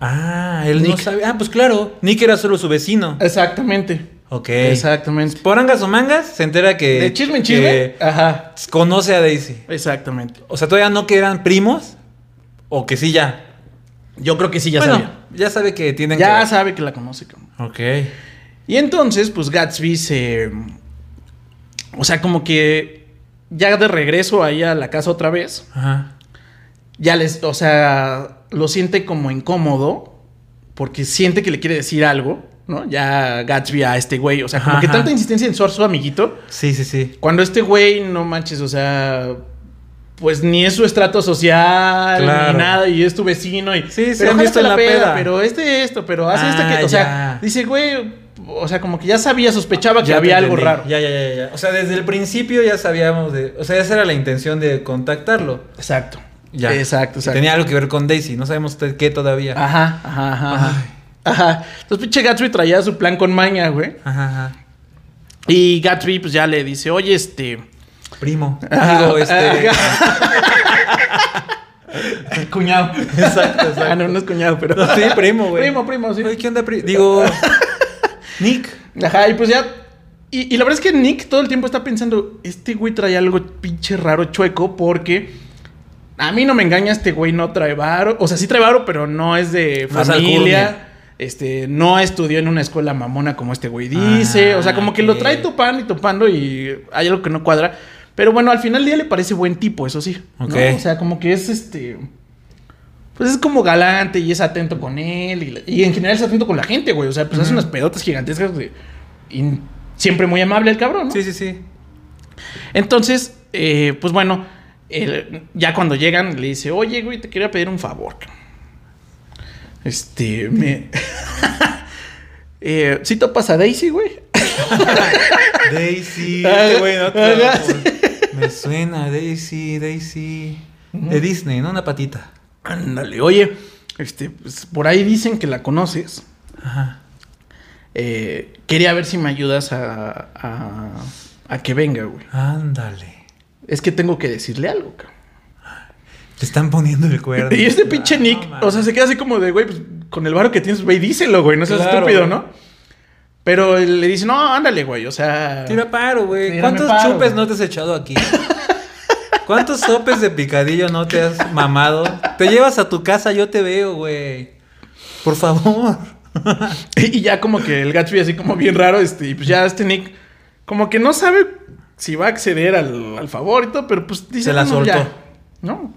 Ah, él no sabe. Ah, pues claro. Nick era solo su vecino. Exactamente. Ok. Exactamente. Por angas o mangas, se entera que. De chisme en chisme. Ajá. conoce a Daisy. Exactamente. O sea, todavía no que eran primos. O que sí ya. Yo creo que sí ya bueno, sabía. ya sabe que tienen Ya que. sabe que la conoce. Ok. Y entonces, pues Gatsby se. O sea, como que ya de regreso ahí a la casa otra vez. Ajá. Ya les. O sea, lo siente como incómodo. Porque siente que le quiere decir algo. ¿No? Ya Gatsby a este güey. O sea, como Ajá, que tanta insistencia en su, su amiguito. Sí, sí, sí. Cuando este güey, no manches, o sea. Pues ni es su estrato social, Claro. ni nada, y es tu vecino. Y, Sí, se pero han visto en la peda. Pero este esto, pero hace Ah, que. O sea, dice, güey. O sea, como que ya sabía, sospechaba que Ya había algo raro. Ya, ya, ya, ya. O sea, desde el principio ya sabíamos de. O sea, esa era la intención de contactarlo. Exacto. Ya. Exacto, exacto. Tenía algo que ver con Daisy. No sabemos qué todavía. Ajá, ajá, ajá. ajá. Ay. Ajá. Entonces, pinche Gatsby traía su plan con maña, güey. Ajá, ajá. Y Gatsby, pues ya le dice, oye, este. Primo. Ajá, Digo, este. cuñado. Exacto, exacto. Ah, no, no es cuñado, pero. Sí, primo, güey. Primo, primo, sí. Oye, ¿qué onda, primo? Digo. Nick. Ajá, y pues ya. Y, y la verdad es que Nick todo el tiempo está pensando, este güey trae algo pinche raro, chueco, porque a mí no me engaña, este güey no trae varo. O sea, sí trae varo, pero no es de familia. Este, no estudió en una escuela mamona como este güey dice. Ah, o sea, como que lo trae topando y topando y hay algo que no cuadra. Pero bueno, al final del día le parece buen tipo, eso sí. O sea, como que es este. Pues es como galante y es atento con él. Y, la- y en general es atento con la gente, güey. O sea, pues hace unas pedotas gigantescas de. Y siempre muy amable el cabrón, ¿no? Sí, sí, sí. Entonces, eh, pues bueno, él- ya cuando llegan le dice, oye, güey, te quería pedir un favor. cabrón". Este, me... eh, ¿Sí topas a Daisy, güey? Daisy. Este güey, ¿no? ajá, Me suena, Daisy, Daisy. De Disney, ¿no? Una patita. Ándale, oye, este, pues por ahí dicen que la conoces. Ajá. Eh, quería ver si me ayudas a, a, a que venga, güey. Ándale. Es que tengo que decirle algo, cabrón. Te están poniendo el cuerno. Y este pinche Ah, Nick, no, o sea, se queda así como de, güey, pues con el varo que tienes, güey, díselo, güey, no seas Claro, estúpido, güey. ¿no? Pero él le dice, no, ándale, güey, o sea. Tira paro, güey. ¿Cuántos paro, chupes güey. no te has echado aquí? ¿Cuántos sopes de picadillo no te has mamado? Te llevas a tu casa, yo te veo, güey. Por favor. Y ya como que el Gatsby así como bien raro, este, y pues ya este Nick, como que no sabe si va a acceder al, al favor y todo, pero pues dice, Se la "Bueno, ya", soltó. ¿no?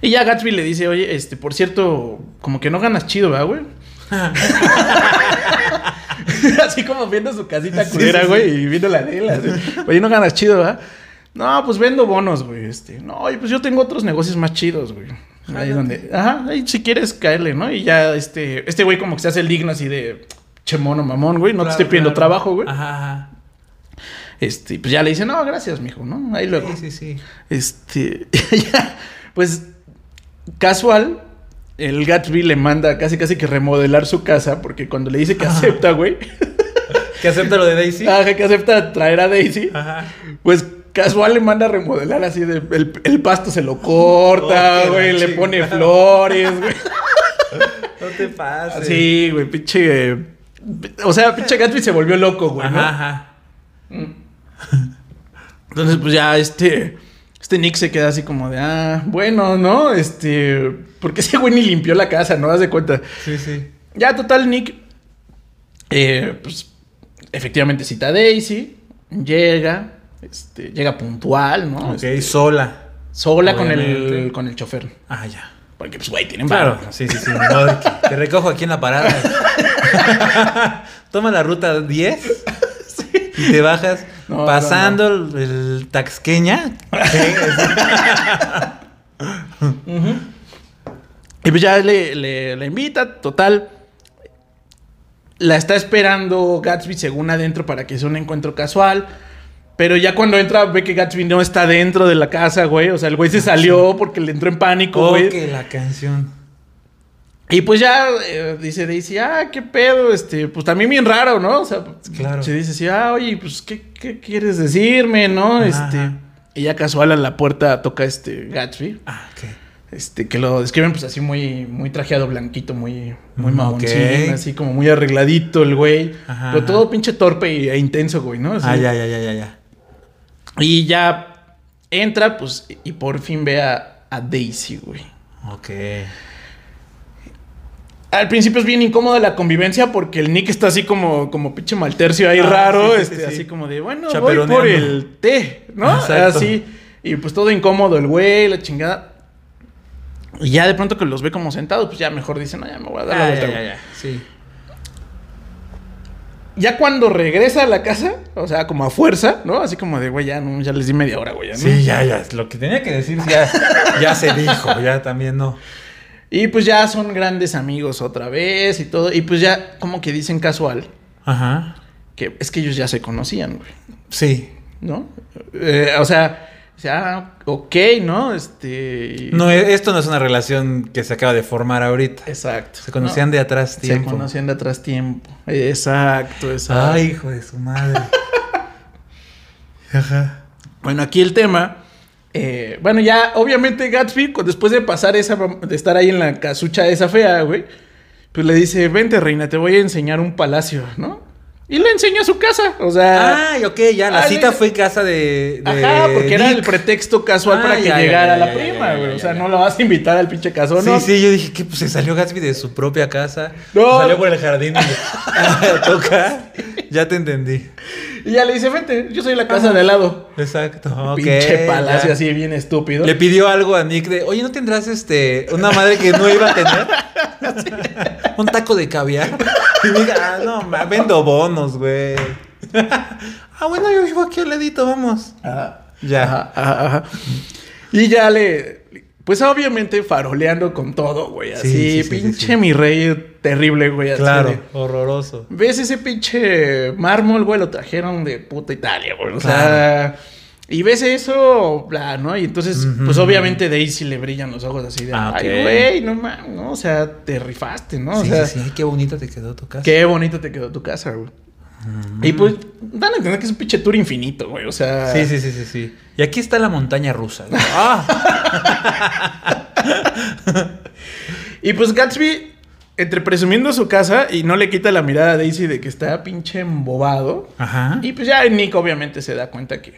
Y ya Gatsby le dice, oye, este, por cierto, como que no ganas chido, ¿verdad, güey? así como viendo su casita Sí, culera, sí, sí. güey, y viendo la de él, así, oye, no ganas chido, ¿verdad? No, pues vendo bonos, güey, este, no, oye, pues yo tengo otros negocios más chidos, güey. Ahí Jálate. donde, ajá, ahí si quieres caerle, ¿no? Y ya, este, este güey como que se hace el digno así de, che mono, mamón, güey, no te estoy pidiendo claro. trabajo, güey. Ajá, ajá. Este, pues ya le dice, no, gracias, mijo, ¿no? Ahí luego. Sí, sí, sí. Este, ya, pues, casual, el Gatsby le manda casi casi que remodelar su casa porque cuando le dice que acepta, güey, ¿Que acepta lo de Daisy? ajá, que acepta traer a Daisy, Ajá. pues casual le manda a remodelar así de el, el pasto se lo corta, Oh, güey, le pone flores, güey. No te pases. Sí, güey, pinche o sea, pinche Gatsby se volvió loco, güey, ¿no? Ajá, ajá. Entonces, pues ya este. Este Nick se queda así como de, ah, bueno, ¿no? Este. Porque ese güey ni limpió la casa, ¿no? Haz de cuenta. Sí, sí. Ya, total, Nick. eh, pues. Efectivamente cita a Daisy. Llega. Este. Llega puntual, ¿no? Ok, Este, sola. sola con el, con el chofer. Ah, ya. Porque, pues, güey, tienen Claro, sí, sí, sí. Te recojo aquí en la parada. Toma la ruta 10 y te bajas No, pasando El, el Taxqueña. Y pues ya le, le- la invita, total. La está esperando Gatsby según adentro para que sea un encuentro casual. Pero ya cuando entra ve que Gatsby no está dentro de la casa, güey. O sea, el güey se salió porque le entró en pánico, güey. Ok, la canción. Y pues ya eh, dice Daisy, ah, qué pedo, este, pues también bien raro, ¿no? O sea, Claro. se dice así, ah, oye, pues, ¿qué, qué quieres decirme, no? Ajá, Este, y ya casual a la puerta toca este Gatsby. Ah, ok. Este, que lo describen pues así muy, muy trajeado blanquito, muy, muy Mm, así como muy arregladito el güey. Ajá, pero ajá. todo pinche torpe e intenso, güey, ¿no? Así. Ah, ya, ya, ya, ya, ya. Y ya entra, pues, y por fin ve a, a Daisy, güey. Ok. Al principio es bien incómoda la convivencia porque el Nick está así como, como pinche maltercio ahí Ah, raro, sí, sí, este, sí, sí. así como de, bueno, voy por el té, ¿no? Exacto. Así. Y pues todo incómodo el güey, la chingada. Y ya de pronto que los ve como sentados, pues ya mejor dicen, no, ya me voy a dar la Ah, vuelta, ya, güey". ya, ya. Sí. Ya cuando regresa a la casa, o sea, como a fuerza, ¿no? Así como de, güey, ya, no, ya les di media hora, güey. Sí, ya, ya. Lo que tenía que decir ya, ya se dijo. Ya también no. Y pues ya son grandes amigos otra vez y todo. Y pues ya como que dicen casual Ajá. que es que ellos ya se conocían, güey. Sí. ¿No? Eh, o sea, o sea, ok, ¿no? Este... No, e- esto no es una relación que se acaba de formar ahorita. Exacto. Se conocían No, de atrás Se tiempo. conocían de atrás tiempo. Exacto, exacto. Ay, hijo de su madre. Ajá. Bueno, aquí el tema. Eh, bueno, ya, obviamente, Gatsby, después de pasar esa, de estar ahí en la casucha esa fea, güey, pues le dice: Vente, reina, te voy a enseñar un palacio, ¿no? Y le enseña su casa. O sea. Ay, ok, ya. La Ah, cita le- fue casa de. de Ajá, porque era el pretexto casual Ah, para que ya, ya, llegara ya, la prima, güey. O sea, no la vas a invitar al pinche casón, Sí, ¿no? sí, yo dije que pues, se salió Gatsby de su propia casa. No. Salió por el jardín y toca. Ya te entendí. Y ya le dice: Vente, yo soy la casa de al lado. Exacto. pinche palacio ya. así bien estúpido. Le pidió algo a Nick de, oye, ¿no tendrás este una madre que no iba a tener? Un taco de caviar. Y diga, ah, no, ma, vendo bonos, güey. ah, bueno, yo vivo aquí al ladito, vamos. Ajá. Ya. Ajá, ajá, ajá. Y ya le. Pues obviamente faroleando con todo, güey. Así, Sí, pinche sí, mi rey terrible, güey. Claro, de- horroroso. ¿Ves ese pinche mármol, güey? Lo trajeron de puta Italia, güey. O Claro. sea. Y ves eso, bla, ¿no? Y entonces, pues obviamente Daisy le brillan los ojos así de. Ah, Ay, güey, no mames, ¿no? O sea, te rifaste, ¿no? O sí, sea, sí, sí, qué bonita te quedó tu casa. qué bonito te quedó tu casa, güey. Mm. Y pues, dan a entender que es un pinche tour infinito, güey. O sea. Sí, sí, sí, sí, sí. Y aquí está la montaña rusa. Ah, Y pues Gatsby, entre presumiendo su casa y no le quita la mirada a Daisy de que está pinche embobado. ajá. Y pues ya Nick obviamente se da cuenta que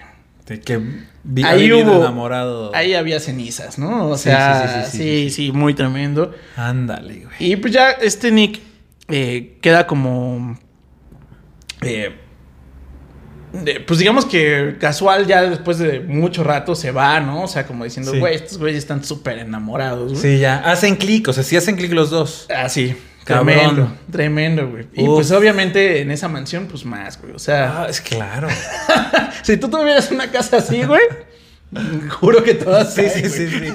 De que vi, Ahí hubo- enamorado. ahí había cenizas, ¿no? O Sí, sea, sí, sí, sí, sí, sí, muy tremendo. Ándale, güey. Y pues ya este Nick eh, queda como... eh, pues digamos que casual ya después de mucho rato se va, ¿no? O sea, como diciendo, Sí. güey, estos güeyes están súper enamorados, güey. Sí, ya. Hacen clic, o sea, sí hacen clic los dos. Ah, sí. Cabrón. Tremendo, tremendo, güey. Y Uf. pues obviamente en esa mansión, pues más, güey. O sea, Ah, es claro. si tú tuvieras una casa así, güey, juro que todas. Sí, sí, güey. sí, sí.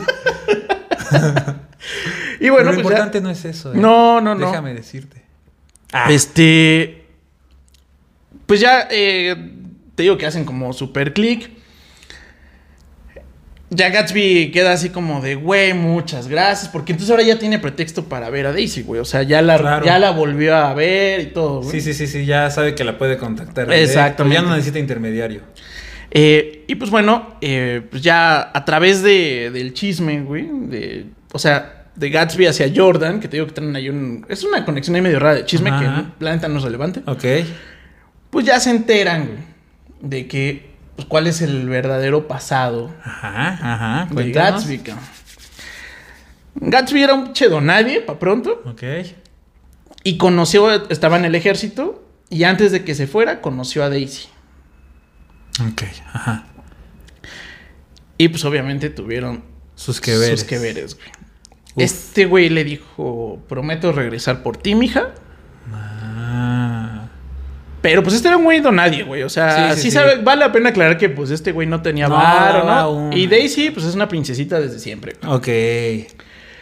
Y bueno, lo pues ya- importante no es eso. ¿eh? No, no, no. Déjame decirte. Ah, Este. Pues ya eh, te digo que hacen como super click. ya Gatsby queda así como de, güey, muchas gracias. Porque entonces ahora ya tiene pretexto para ver a Daisy, güey. O sea, ya la, Claro. ya la volvió a ver y todo, güey. Sí, sí, sí, sí, ya sabe que la puede contactar. Exactamente. Ya no necesita intermediario. Eh, y pues bueno, eh, pues ya a través de, del chisme, güey, de, o sea, de Gatsby hacia Jordan, que te digo que tienen ahí un... Es una conexión ahí medio rara de chisme Ajá. que la neta no es relevante. Ok. Pues ya se enteran, güey, de que, pues cuál es el verdadero pasado Ajá, ajá. de. Gatsby. Gatsby era un chedo nadie, pa' pronto, Ok. y conoció, estaba en el ejército, y antes de que se fuera, conoció a Daisy. Ok, ajá. Y pues obviamente tuvieron Sus que veres. sus que veres, güey. Uf. Este güey le dijo, prometo regresar por ti, mija. Pero pues este era un güey nadie, güey. O sea, Sí, sí, sí, sí. sabe, vale la pena aclarar que pues este güey no tenía No, varo, ¿no? Y Daisy, pues es una princesita desde siempre. Ok.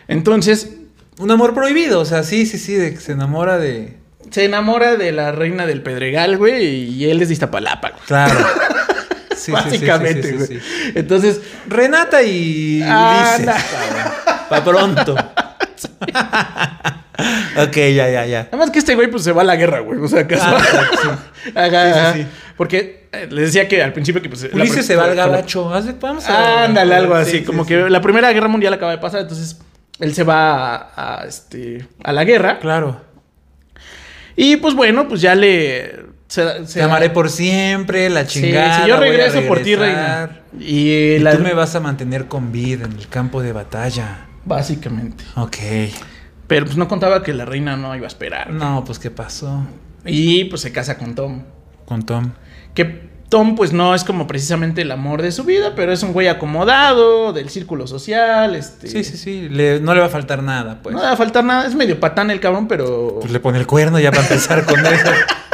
Entonces, Un amor prohibido, o sea, sí, sí, sí, de que se enamora de. se enamora de la reina del Pedregal, güey, y él es de Iztapalapa, güey. Claro. Sí, Básicamente, sí, sí, güey. Entonces, Renata y Ah, Ulises. Para pronto. ok, ya, ya, ya. nada más que este güey pues se va a la guerra, güey. O sea, casual. Ah, Ajá, Sí, sí, ajá. sí. Porque eh, les decía que al principio que pues... Ulises se va al gabacho. Vamos a. Ándale, algo Sí, así. sí, como sí. que la Primera Guerra Mundial acaba de pasar, entonces él se va a, a, este, a la guerra. Claro. Y pues bueno, pues ya le... Se, se- Te amaré por siempre, la Sí, chingada. sí, yo regreso por ti, reina. Y, Y la... tú me vas a mantener con vida en el campo de batalla. Básicamente. Ok. Pero pues no contaba que la reina no iba a esperar. No, pues ¿qué pasó Y pues se casa con Tom. con Tom? Que Tom pues no es como precisamente el amor de su vida, pero es un güey acomodado, del círculo social, este... Sí, sí, sí. le- no le va a faltar nada, pues. No le va a faltar nada, es medio patán el cabrón, pero... Pues le pone el cuerno ya para empezar con eso.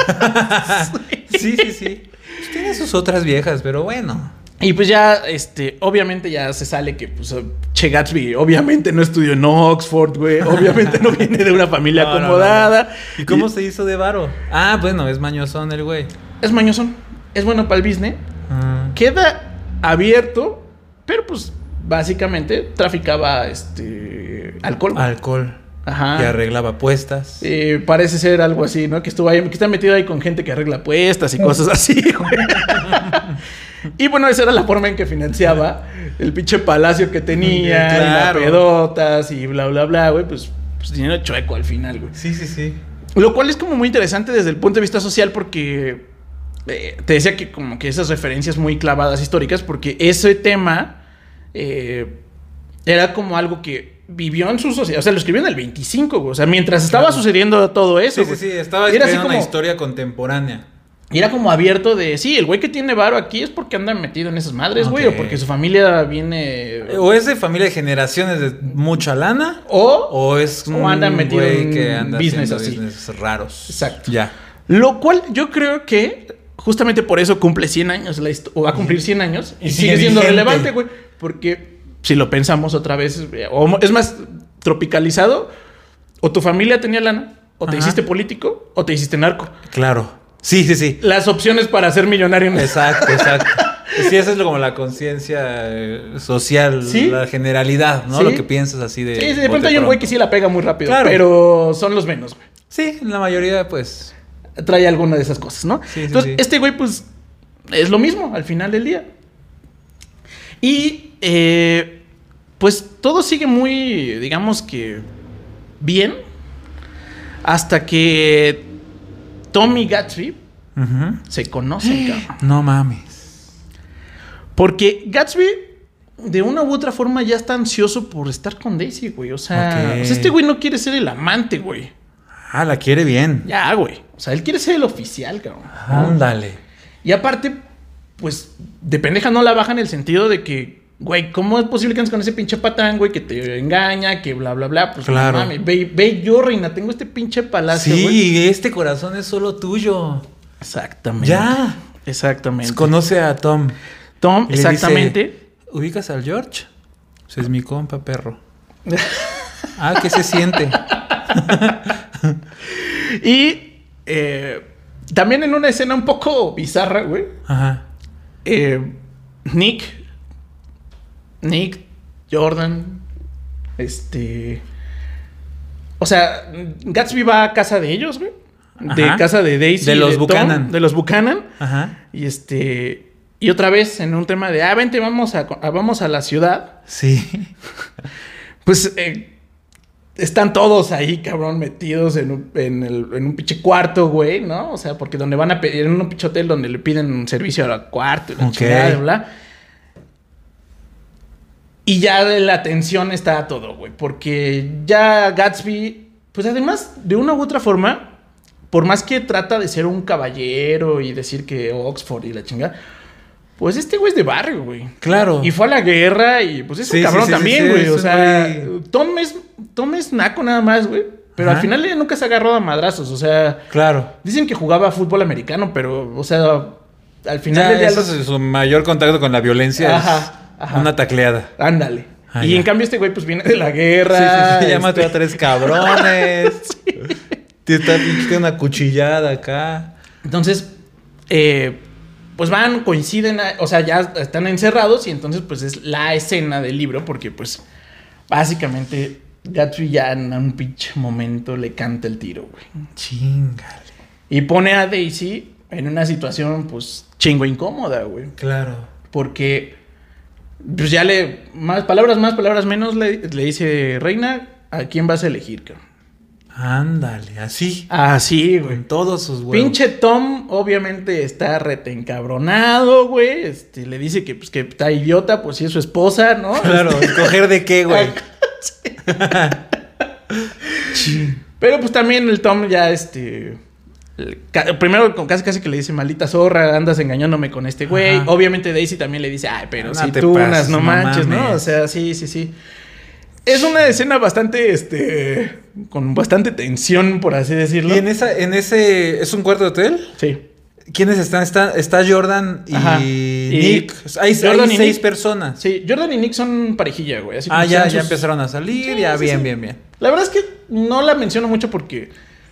sí, sí, sí. Pues tiene sus otras viejas, pero bueno. Y pues ya, este, obviamente ya se sale que, pues, Che Gatsby, obviamente no estudió en Oxford, güey. Obviamente no viene de una familia No, no, no, acomodada. ¿Y cómo se hizo de varo? Ah, bueno, es mañosón el güey. Es mañosón, es bueno para el business. Ah, Queda abierto, pero pues, básicamente traficaba, este, alcohol. alcohol. Ajá. Y arreglaba apuestas. Eh, parece ser algo así, ¿no? Que estuvo ahí, que está metido ahí con gente que arregla apuestas y cosas así, güey. y bueno, esa era la forma en que financiaba el pinche palacio que tenía, y las pedotas y bla, bla, bla, güey. Pues, pues dinero chueco al final, güey. Sí, sí, sí. Lo cual es como muy interesante desde el punto de vista social porque eh, te decía que como que esas referencias muy clavadas históricas porque ese tema eh, era como algo que vivió en su sociedad, o sea, lo escribió en el 25, güey. o sea, mientras estaba Claro. sucediendo todo eso. Sí, sí, güey. sí. Estaba Y era así escribiendo una como- historia contemporánea. Y era como abierto de, sí, el güey que tiene varo aquí es porque anda metido en esas madres, güey, Ok. o porque su familia viene... O es de familia de generaciones de mucha lana. O... O es O un anda metido güey en que anda business así. business raros. Exacto. Ya. Lo cual yo creo que justamente por eso cumple 100 años, la o va a cumplir 100 años, y, Y sigue, sigue siendo vigente. relevante, güey. Porque si lo pensamos otra vez, eh, o es más tropicalizado, o tu familia tenía lana, o te Ajá. hiciste político, o te hiciste narco. Claro. Sí, sí, sí. Las opciones para ser millonario Exacto, exacto. Sí, esa es como la conciencia eh, social, Sí. la generalidad, ¿no? Sí. Lo que piensas así de. Sí, sí, de pronto hay un güey que sí la pega muy rápido, Claro. pero son los menos, güey. Sí, la mayoría, pues. trae alguna de esas cosas, ¿no? Entonces, este güey, pues, es lo mismo al final del día. Y, eh, pues, todo sigue muy, digamos que, bien, hasta que Tommy Gatsby se conocen, cabrón. No mames. Porque Gatsby, de una u otra forma, ya está ansioso por estar con Daisy, güey. O sea, o sea, este güey no quiere ser el amante, güey. Ah, la quiere bien. Ya, güey. O sea, él quiere ser el oficial, cabrón. Ándale. Y aparte, pues, de pendeja no la baja en el sentido de que, güey, ¿cómo es posible que andes con ese pinche patán, güey, que te engaña, que bla, bla, bla? Pues, Claro. no mames, ve, ve yo, reina, tengo este pinche palacio, güey. Sí, este corazón es solo tuyo. Exactamente. Ya. Exactamente. Conoce a Tom. Tom, dice, exactamente. ¿Ubicas al George? Pues es mi compa, perro. ah, ¿qué se siente? Y eh, también en una escena un poco bizarra, güey, Ajá. eh, Nick Nick, Jordan, este... O sea, Gatsby va a casa de ellos, güey. De Ajá. casa de Daisy. De los Tom, Buchanan. de los Buchanan. Ajá. Y este... Y otra vez en un tema de, ah, vente, vamos a, a- vamos a la ciudad. Sí. Pues eh, están todos ahí, cabrón, metidos en un, en, el- en un pinche cuarto, güey, ¿no? O sea, porque donde van a pedir, en un pinche hotel donde le piden un servicio al cuarto y la Ok. chingada, bla. Y ya la tensión está todo, güey. Porque ya Gatsby, pues además, de una u otra forma, por más que trata de ser un caballero y decir que Oxford y la chingada, pues este güey es de barrio, güey. Claro. Y fue a la guerra y pues es un sí, cabrón sí, sí, también, güey. o sea, Tom es, Tom es naco nada más, güey. Pero Ajá. al final nunca se agarró a madrazos. O sea, Claro. dicen que jugaba fútbol americano, pero, o sea, al final Ya, del día es su mayor contacto con la violencia. Ajá, es ajá. Una tacleada. Ándale. Ah, y ya. en cambio este güey pues viene de la Sí, guerra. sí, sí. Ya este- a tres cabrones. Está- tiene una cuchillada acá. Entonces, eh, pues van, coinciden, a- o sea, ya están encerrados y entonces pues es la escena del libro porque pues básicamente Gatsby ya en un pinche momento le canta el tiro, güey. Chingale. Y pone a Daisy en una situación pues chingo incómoda, güey. Claro. Porque pues ya le, más palabras más, palabras menos, le, le dice, Reina, ¿a quién vas a elegir, cabrón? Ándale, así. Así, güey. Con todos sus huevos. Pinche Tom, obviamente, está rete encabronado, güey. Este, le dice que, pues, que está idiota, pues si es su esposa, ¿no? Claro, Este, ¿escoger de qué, güey? Pero pues también el Tom ya, este. Primero, casi casi que le dice, maldita zorra, andas engañándome con este güey. Ajá. Obviamente Daisy también le dice, ay, pero No si te tú pases, unas no no manches, ¿no? O sea, sí, sí, sí. Es una escena bastante, este, con bastante tensión, por así decirlo. Y en esa, en ese, ¿es un cuarto de hotel? Sí. ¿Quiénes están? Está, está Jordan y, Nick. Hay, Jordan hay y seis Nick. personas. Sí, Jordan y Nick son parejilla, güey. así Ah, ya, ya sus- empezaron a salir. Sí, ya, sí, bien, sí. bien, bien. La verdad es que no la menciono mucho porque.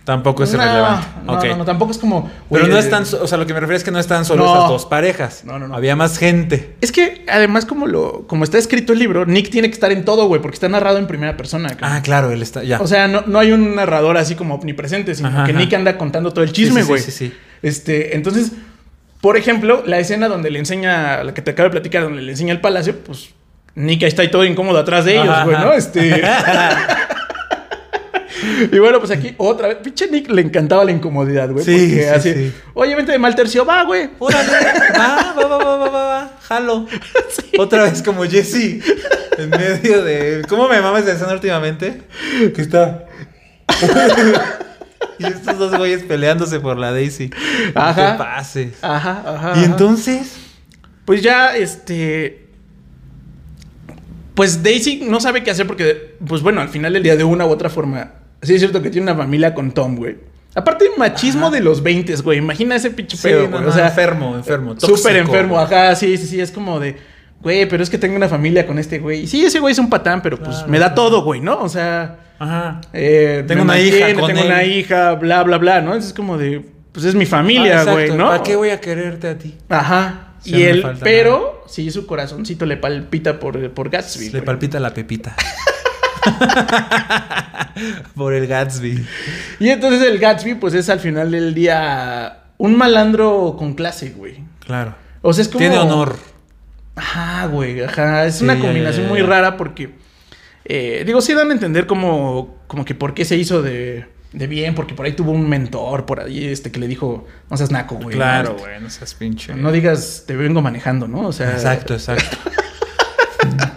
Tampoco es no, irrelevante. No, no, no, tampoco es como. Pero güey, no están, o sea, lo que me refiero es que no están solo No. esas dos parejas. No, no, no. Había más gente. Es que además, como lo, como está escrito el libro, Nick tiene que estar en todo, güey, porque está narrado en primera persona. Ah, claro, él está, ya. O sea, no, no hay un narrador así como omnipresente, sino Ajá, que ajá. Nick anda contando todo el chisme, sí, sí, güey. sí, sí. Este, entonces, por ejemplo, la escena donde le enseña, la que te acabo de platicar, donde le enseña el palacio, pues Nick ahí está ahí todo incómodo atrás de ellos, güey. ¿no? Este. y bueno, pues aquí otra vez, pinche Nick le encantaba la incomodidad, güey. Sí, porque sí, así, sí. oye, vente de mal tercio, va, güey. Órale, va, va, va, va, va, va, va, jalo. Otra vez como Jesse, en medio de... ¿Cómo me mames de escena últimamente? Que está... y estos dos güeyes peleándose por la Daisy. Ajá. No te pases. Ajá, ajá. Y ajá. entonces... Pues ya, este. Pues Daisy no sabe qué hacer porque, pues bueno, al final del día, de una u otra forma, sí es cierto que tiene una familia con Tom, güey. Aparte, machismo Ajá. de los 20, güey. Imagina ese pinche Sí, pedo, güey. no, o sea, enfermo, enfermo, Súper tóxico, enfermo, güey. ajá, sí, sí, sí. Es como de, güey, pero es que tengo una familia con este güey. Sí, ese güey es un patán, pero pues me da todo, güey, ¿no? O sea, Ajá. eh, Tengo una hija con tengo él. una hija, bla, bla, bla, ¿no? Entonces es como de, pues es mi familia, Ah, güey, exacto. ¿no? ¿Para qué voy a quererte a ti? Ajá. Y él, pero sí, su corazoncito le palpita por, por Gatsby. Le güey. palpita la pepita. Por el Gatsby. Y entonces el Gatsby, pues es al final del día un malandro con clase, güey. Claro. O sea, es como. Tiene honor. Ajá, güey, ajá. Es Sí, una combinación ya, ya, muy rara porque. eh, digo, sí dan a entender como, como que por qué se hizo de, de bien, porque por ahí tuvo un mentor por ahí este que le dijo, no seas naco, güey. Claro, güey, no seas pinche. No digas, te vengo manejando, ¿no? O sea. Exacto, exacto.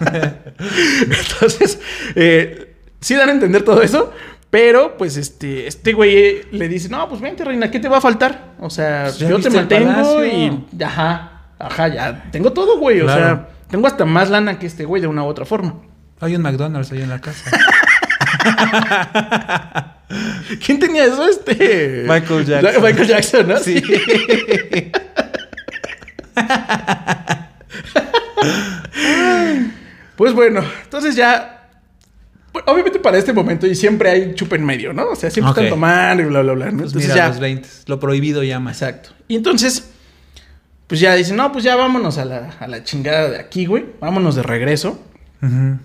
Entonces, eh, sí dan a entender todo eso. Pero, pues, este, este güey eh, le dice, no, pues vente, reina, ¿qué te va a faltar? O sea, Pues yo te mantengo y. Ajá, ajá, ya. Tengo todo, güey. O sea, tengo hasta más lana que este güey de una u otra forma. Hay un McDonald's ahí en la casa. ¿Quién tenía eso? Este. Michael Jackson. Michael Jackson, ¿no? Sí. Pues bueno, entonces ya. Obviamente para este momento y siempre hay chupa en medio, ¿no? O sea, siempre están tomando y bla, bla, bla. ¿no? Pues Entonces mira, ya. los 20. Lo prohibido llama. Exacto. Y entonces, pues ya dicen, no, pues ya vámonos a la, a la chingada de aquí, güey. Vámonos de regreso. Ujú.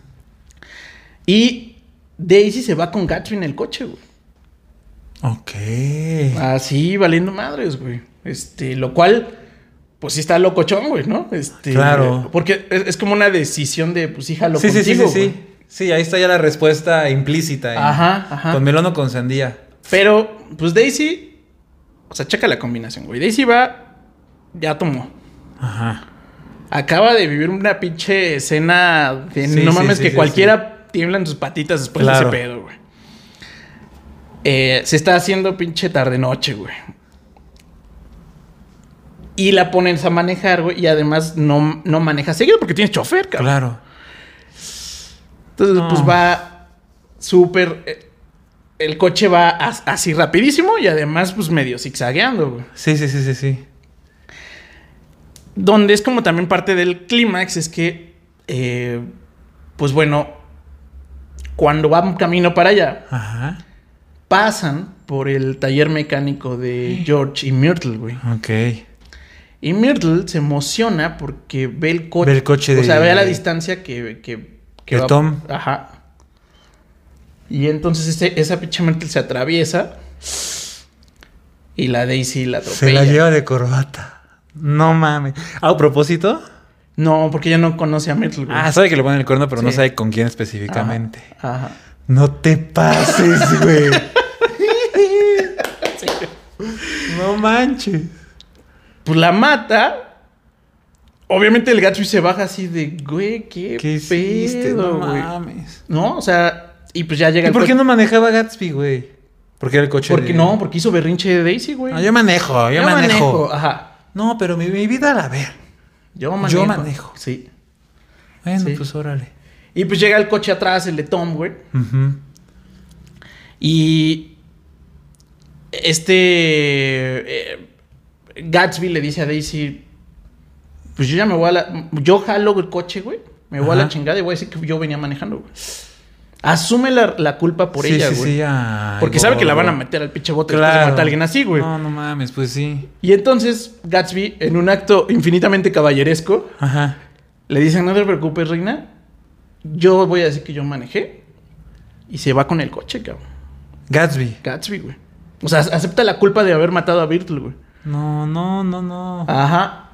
Y Daisy se va con Gatsby en el coche, güey. Ok. Así, valiendo madres, güey. Este, lo cual, pues sí está locochón, güey, ¿no? Este, Claro. Porque es, es como una decisión de, pues sí, jalo Sí, sí, sí, contigo, sí, sí. ahí está ya la respuesta implícita. en- Ajá, ajá. Con melón o con sandía. Pero, pues Daisy, o sea, checa la combinación, güey. Daisy va, ya tomó. Ajá. Acaba de vivir una pinche escena de Sí, no mames sí, que cualquiera tiembla en sus patitas después Claro. de ese pedo, güey. Eh, se está haciendo pinche tarde noche, güey. Y la pones a manejar, güey. Y además no, no maneja seguido porque tienes chofer, cabrón. Claro. Entonces, No. pues va súper. eh, el coche va as- así rapidísimo y además, pues medio zigzagueando, güey. Sí, sí, sí, sí, sí. Donde es como también parte del clímax, es que, eh, pues bueno, cuando van camino para allá, Ajá. pasan por el taller mecánico de George y Myrtle, güey. Ok. Y Myrtle se emociona porque ve el coche. Ve el coche O sea, de- ve a la distancia que. que, que De Tom. Ajá. Y entonces ese- esa pinche Myrtle se atraviesa. Y la Daisy la atropella. Se la lleva de corbata. No mames. Ah, ¿A propósito? No, porque ella no conoce a Myrtle, güey. Ah, sabe que le ponen el cuerno, pero no sabe con quién específicamente. Ajá. Ajá. No te pases, güey. No manches. Pues la mata. Obviamente el Gatsby se baja así de, güey, qué, ¿Qué hiciste? pedo, no güey. mames. No, o sea, y pues ya llega ¿Y el por qué no manejaba Gatsby, güey? Porque era el coche Porque de- no, porque hizo berrinche de Daisy, güey. No, yo manejo, yo, manejo. Ajá. No, pero mi, mi vida a la ver. Yo manejo. Yo manejo. Sí. Bueno, Sí. pues órale. Y pues llega el coche atrás, el de Tom, güey. Ujú. Y este eh, Gatsby le dice a Daisy, pues yo ya me voy a la... Yo jalo el coche, güey. Me voy a la chingada y voy a decir que yo venía manejando, güey. Asume la, la culpa por Sí, ella, sí, güey. sí, ay, Porque sabe que la van a meter al pinche bote después de matar a alguien así, güey. No, no mames, pues sí. Y entonces Gatsby, en un acto infinitamente caballeresco, Ajá. le dice, no te preocupes, reina. Yo voy a decir que yo manejé. Y se va con el coche, cabrón. Gatsby. Gatsby, güey. O sea, acepta la culpa de haber matado a Virtle, güey. No, no, no, no. Ajá.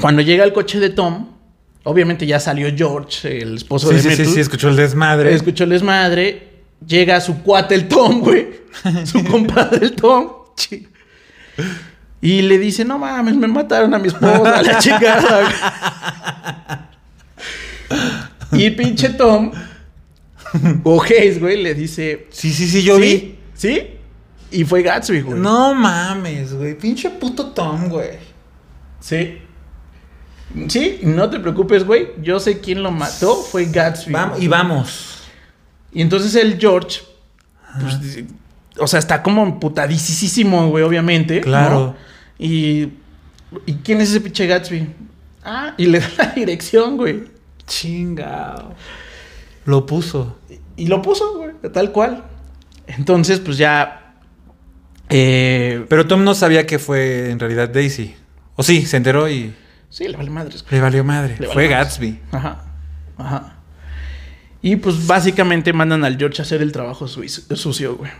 Cuando llega el coche de Tom, obviamente ya salió George, el esposo sí, de sí, sí, Myrtle. sí, escuchó el desmadre. Escuchó el desmadre. Llega su cuate el Tom, güey. Su compadre el Tom. Y le dice, no mames, me mataron a mi esposa, a la chingada. y pinche Tom, o Hayes, güey, le dice... Sí, sí, sí, yo ¿Sí? vi. ¿Sí? Y fue Gatsby, güey. No mames, güey. Pinche puto Tom, güey. Sí. Sí, no te preocupes, güey. Yo sé quién lo mató. Fue Gatsby. Vamos, y vamos. Y entonces el George, pues, o sea, está como emputadísimo, güey, obviamente. ¿no? Claro. Y, ¿y quién es ese pinche Gatsby? Ah, y le da la dirección, güey. Chingao. Lo puso. Y lo puso, güey, tal cual. Entonces, pues ya. Eh, Pero Tom no sabía que fue en realidad Daisy. O sí, se enteró y sí, le valió madre. Le valió fue madres. Gatsby. Ajá. Ajá. Y pues básicamente mandan al George a hacer el trabajo suizo- sucio, güey.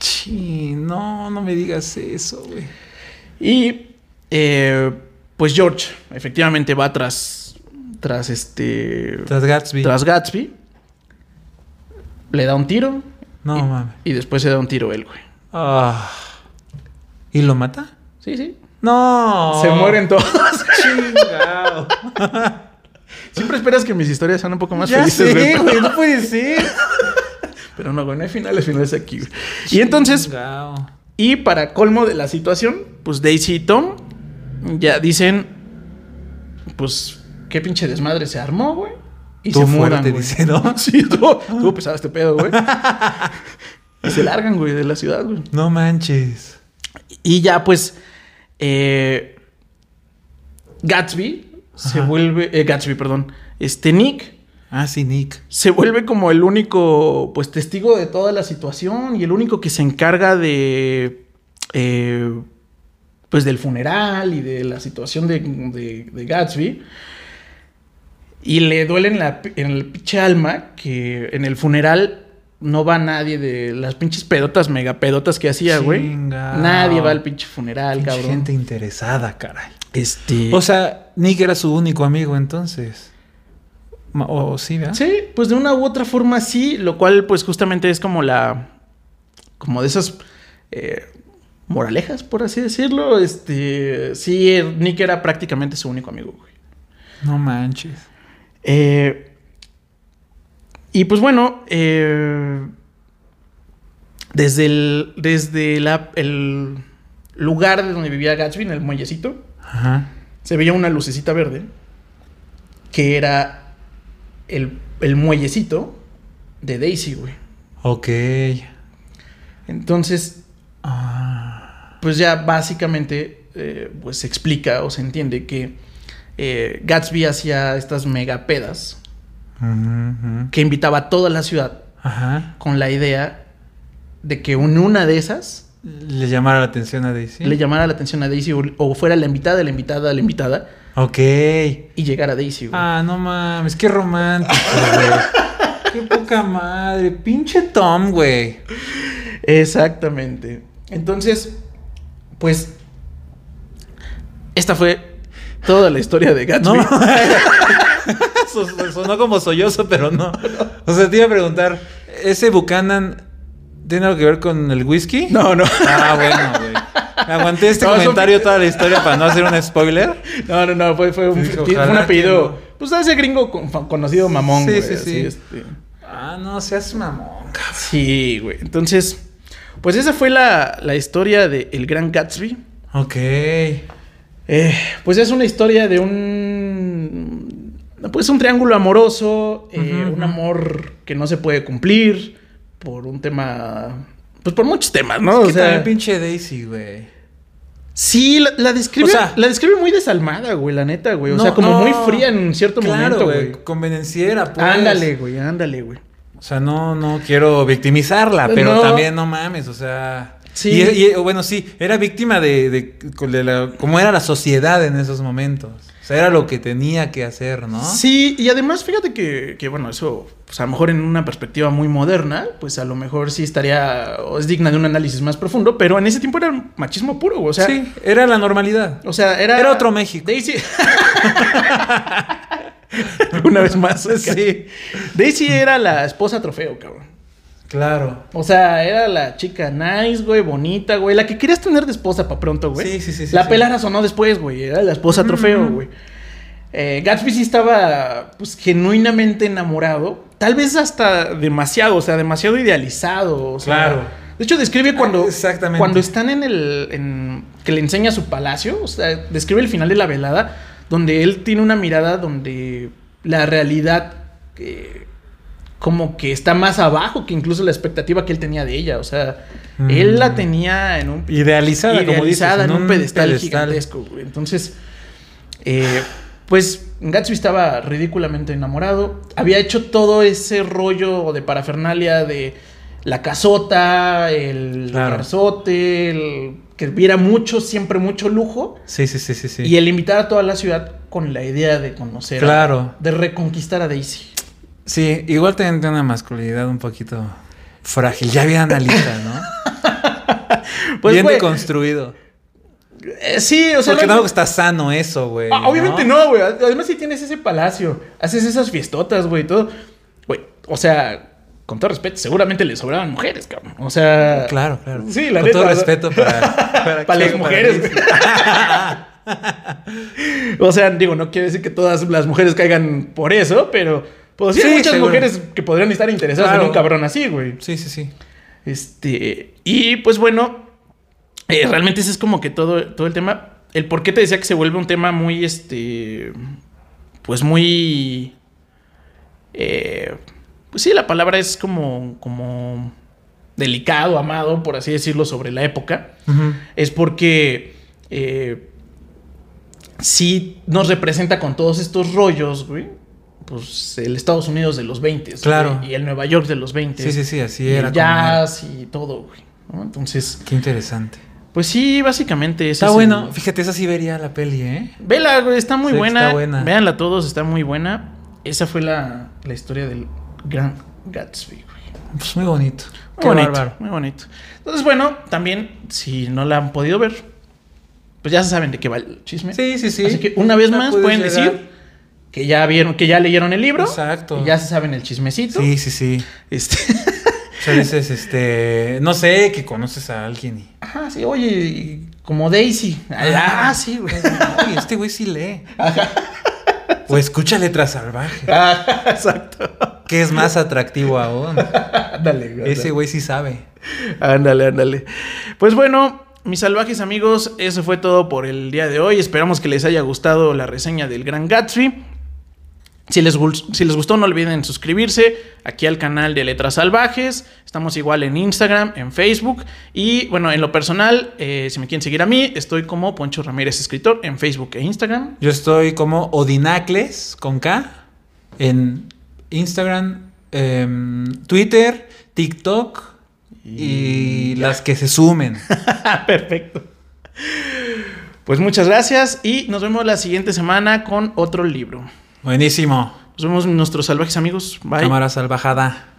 Sí, no, no me digas eso, güey. Y eh, pues George efectivamente va tras tras este Tras Gatsby. tras Gatsby. Le da un tiro No y, mames. y después se da un tiro él, güey. Ah. ¿Y lo mata? Sí, sí. No. Se mueren todos. Siempre esperas que mis historias sean un poco más ya felices, sé, güey. no puede ser. Pero no, güey, no hay finales, finales aquí, güey. Y entonces, y para colmo de la situación, pues Daisy y Tom ya dicen, pues, qué pinche desmadre se armó, güey. Y Tú se mudan, fuerte, güey. dice, ¿no? Sí, estuvo, estuvo pesado este pedo, güey. Y se largan, güey, de la ciudad, güey. No manches. Y ya, pues, eh, Gatsby se vuelve, eh, Gatsby, perdón, este Nick Ah, sí, Nick. se vuelve como el único, pues, testigo de toda la situación y el único que se encarga de, eh, pues del funeral y de la situación de, de- de Gatsby. Y le duele en, la, en el pinche alma que en el funeral no va nadie de las pinches pedotas, mega pedotas que hacía, güey. Nadie va al pinche funeral, Pinche cabrón. gente interesada, caray. Este. O sea, Nick era su único amigo entonces. O sí, ¿verdad? Sí, pues de una u otra forma sí, lo cual pues justamente es como la... como de esas eh, moralejas, por así decirlo. Este, sí, Nick era prácticamente su único amigo, güey. No manches. Eh, y pues bueno, eh, desde, el, desde la- el lugar de donde vivía Gatsby, en el muellecito, Ajá. se veía una lucecita verde que era el, el muellecito de Daisy, güey. Ok. Entonces, Ah. pues ya básicamente eh, pues se explica o se entiende que eh, Gatsby hacía estas mega que invitaba a toda la ciudad Ajá. con la idea de que en una de esas Le llamara la atención a Daisy. le llamara la atención a Daisy o, o fuera la invitada, la invitada, la invitada Ok. y llegara Daisy, güey. Ah, no mames, qué romántico, güey. qué poca madre. Pinche Tom, güey. Exactamente. Entonces, pues esta fue toda la historia de Gatsby. No. Son- Sonó como sollozo, pero no. O sea, te iba a preguntar, ¿ese Buchanan tiene algo que ver con el whisky? No, no. Ah, bueno, güey. Aguanté este No, son- comentario toda la historia para no hacer un spoiler. No, no, no, fue, fue un, fue apellido. Pues ese gringo con- conocido mamón, Sí, güey. sí, así, sí. este. Ah, no, seas mamón, cabrón. Sí, güey. Entonces, pues esa fue la, la historia de El Gran Gatsby. Ok. Eh, pues es una historia de un. Pues un triángulo amoroso, eh, un amor que no se puede cumplir por un tema. Pues por muchos temas, ¿no? Es o que sea, también pinche Daisy, güey. sí, la, la describe, O sea- la describe muy desalmada, güey, la neta, güey. O No, sea, como no. muy fría en cierto Claro, momento, güey. güey. Convenenciera, pues. Ándale, güey, ándale, güey. O sea, no, no quiero victimizarla, pero No. también no mames, o sea. Sí. Y, y, bueno, sí, era víctima de, de, de la, cómo era la sociedad en esos momentos. O sea, era lo que tenía que hacer, ¿no? Sí, y además fíjate que, que, bueno, eso, pues a lo mejor en una perspectiva muy moderna, pues a lo mejor sí estaría, o es digna de un análisis más profundo, pero en ese tiempo era machismo puro, o sea, sí, era la normalidad. o sea, era... Era otro México. Daisy... una vez más. Sí. Daisy era la esposa trofeo, cabrón. Claro. O sea, era la chica nice, güey, bonita, güey. La que querías tener de esposa para pronto, güey. Sí, sí, sí, sí, La sí. pelara sonó después, güey. Era la esposa trofeo, güey. Eh, Gatsby sí estaba, pues, genuinamente enamorado. Tal vez hasta demasiado, o sea, demasiado idealizado. o sea. Claro. De hecho, describe cuando. Ah, exactamente. Cuando están en el. en- que le enseña su palacio. O sea, describe el final de la velada. Donde él tiene una mirada donde la realidad. eh, como que está más abajo que incluso la expectativa que él tenía de ella. O sea, Mm. él la tenía en un Idealizada, como dices. idealizada en un pedestal, pedestal. gigantesco. Entonces, eh, pues Gatsby estaba ridículamente enamorado. Había hecho todo ese rollo de parafernalia de la casota, el Claro. garzote, el que viera mucho, siempre mucho lujo. Sí, sí, sí, sí, sí. Y el invitar a toda la ciudad con la idea de conocer, a- Claro. de reconquistar a Daisy. Sí, igual también tiene una masculinidad un poquito frágil. Ya bien analista, ¿no? Pues, bien güey, deconstruido. eh, sí, o sea, Porque no- tampoco está sano eso, güey. Ah, obviamente no, güey. Además, si tienes ese palacio, haces esas fiestotas, güey, todo. Güey, o sea, con todo respeto, seguramente le sobraban mujeres, cabrón. O sea. Claro, claro. Sí, la Con neta. todo respeto para, para, Para las mujeres, Daisy. O sea, digo, no quiere decir que todas las mujeres caigan por eso, pero. Pues sí, hay muchas seguro. mujeres que podrían estar interesadas Claro. en un cabrón así, güey. Sí, sí, sí. Este. Y pues bueno. eh, realmente ese es como que todo, todo el tema. El por qué te decía que se vuelve un tema muy, este. Pues muy. eh, pues sí, la palabra es como. como. delicado, amado, por así decirlo, sobre la época. Es porque. eh, sí nos representa con todos estos rollos, güey. Pues el Estados Unidos de los 20. Claro. Y el Nueva York de los 20. Sí, sí, sí, así y era. el como jazz y todo, güey. ¿no? Entonces, Qué interesante. Pues sí, básicamente Está es bueno. el- Fíjate, esa sí vería la peli, ¿eh? Vela, güey, está muy Sí, buena. está buena. Véanla todos, está muy buena. Esa fue la, la historia del gran Gatsby, güey. Pues muy bonito. Muy Qué bonito, bárbaro. muy bonito. Entonces, bueno, también, si no la han podido ver, pues ya saben de qué va el chisme. Sí, sí, sí. Así que una vez más pueden llegar. decir que ya vieron, que ya leyeron el libro. Exacto. Y ya se saben el chismecito. Sí, sí, sí. Este. O sea, dices, este, no sé, que conoces a alguien y... Ajá, sí, oye, y como Daisy. Ah, sí, güey. Oye, este güey sí lee. O escucha letras salvajes. Ah, exacto. Que es más atractivo aún. Ándale, güey. Ese güey sí sabe. Ándale, ándale. Pues bueno, mis salvajes amigos, eso fue todo por el día de hoy. Esperamos que les haya gustado la reseña del Gran Gatsby. Si les, gul- si les gustó, no olviden suscribirse aquí al canal de Letras Salvajes. Estamos igual en Instagram, en Facebook. Y bueno, en lo personal, eh, si me quieren seguir a mí, estoy como Poncho Ramírez Escritor en Facebook e Instagram. Yo estoy como Odinacles con K en Instagram, em, Twitter, TikTok y, las que se sumen. Perfecto. Pues muchas gracias y nos vemos la siguiente semana con otro libro. Buenísimo. Nos vemos nuestros salvajes amigos. Bye. Cámara salvajada.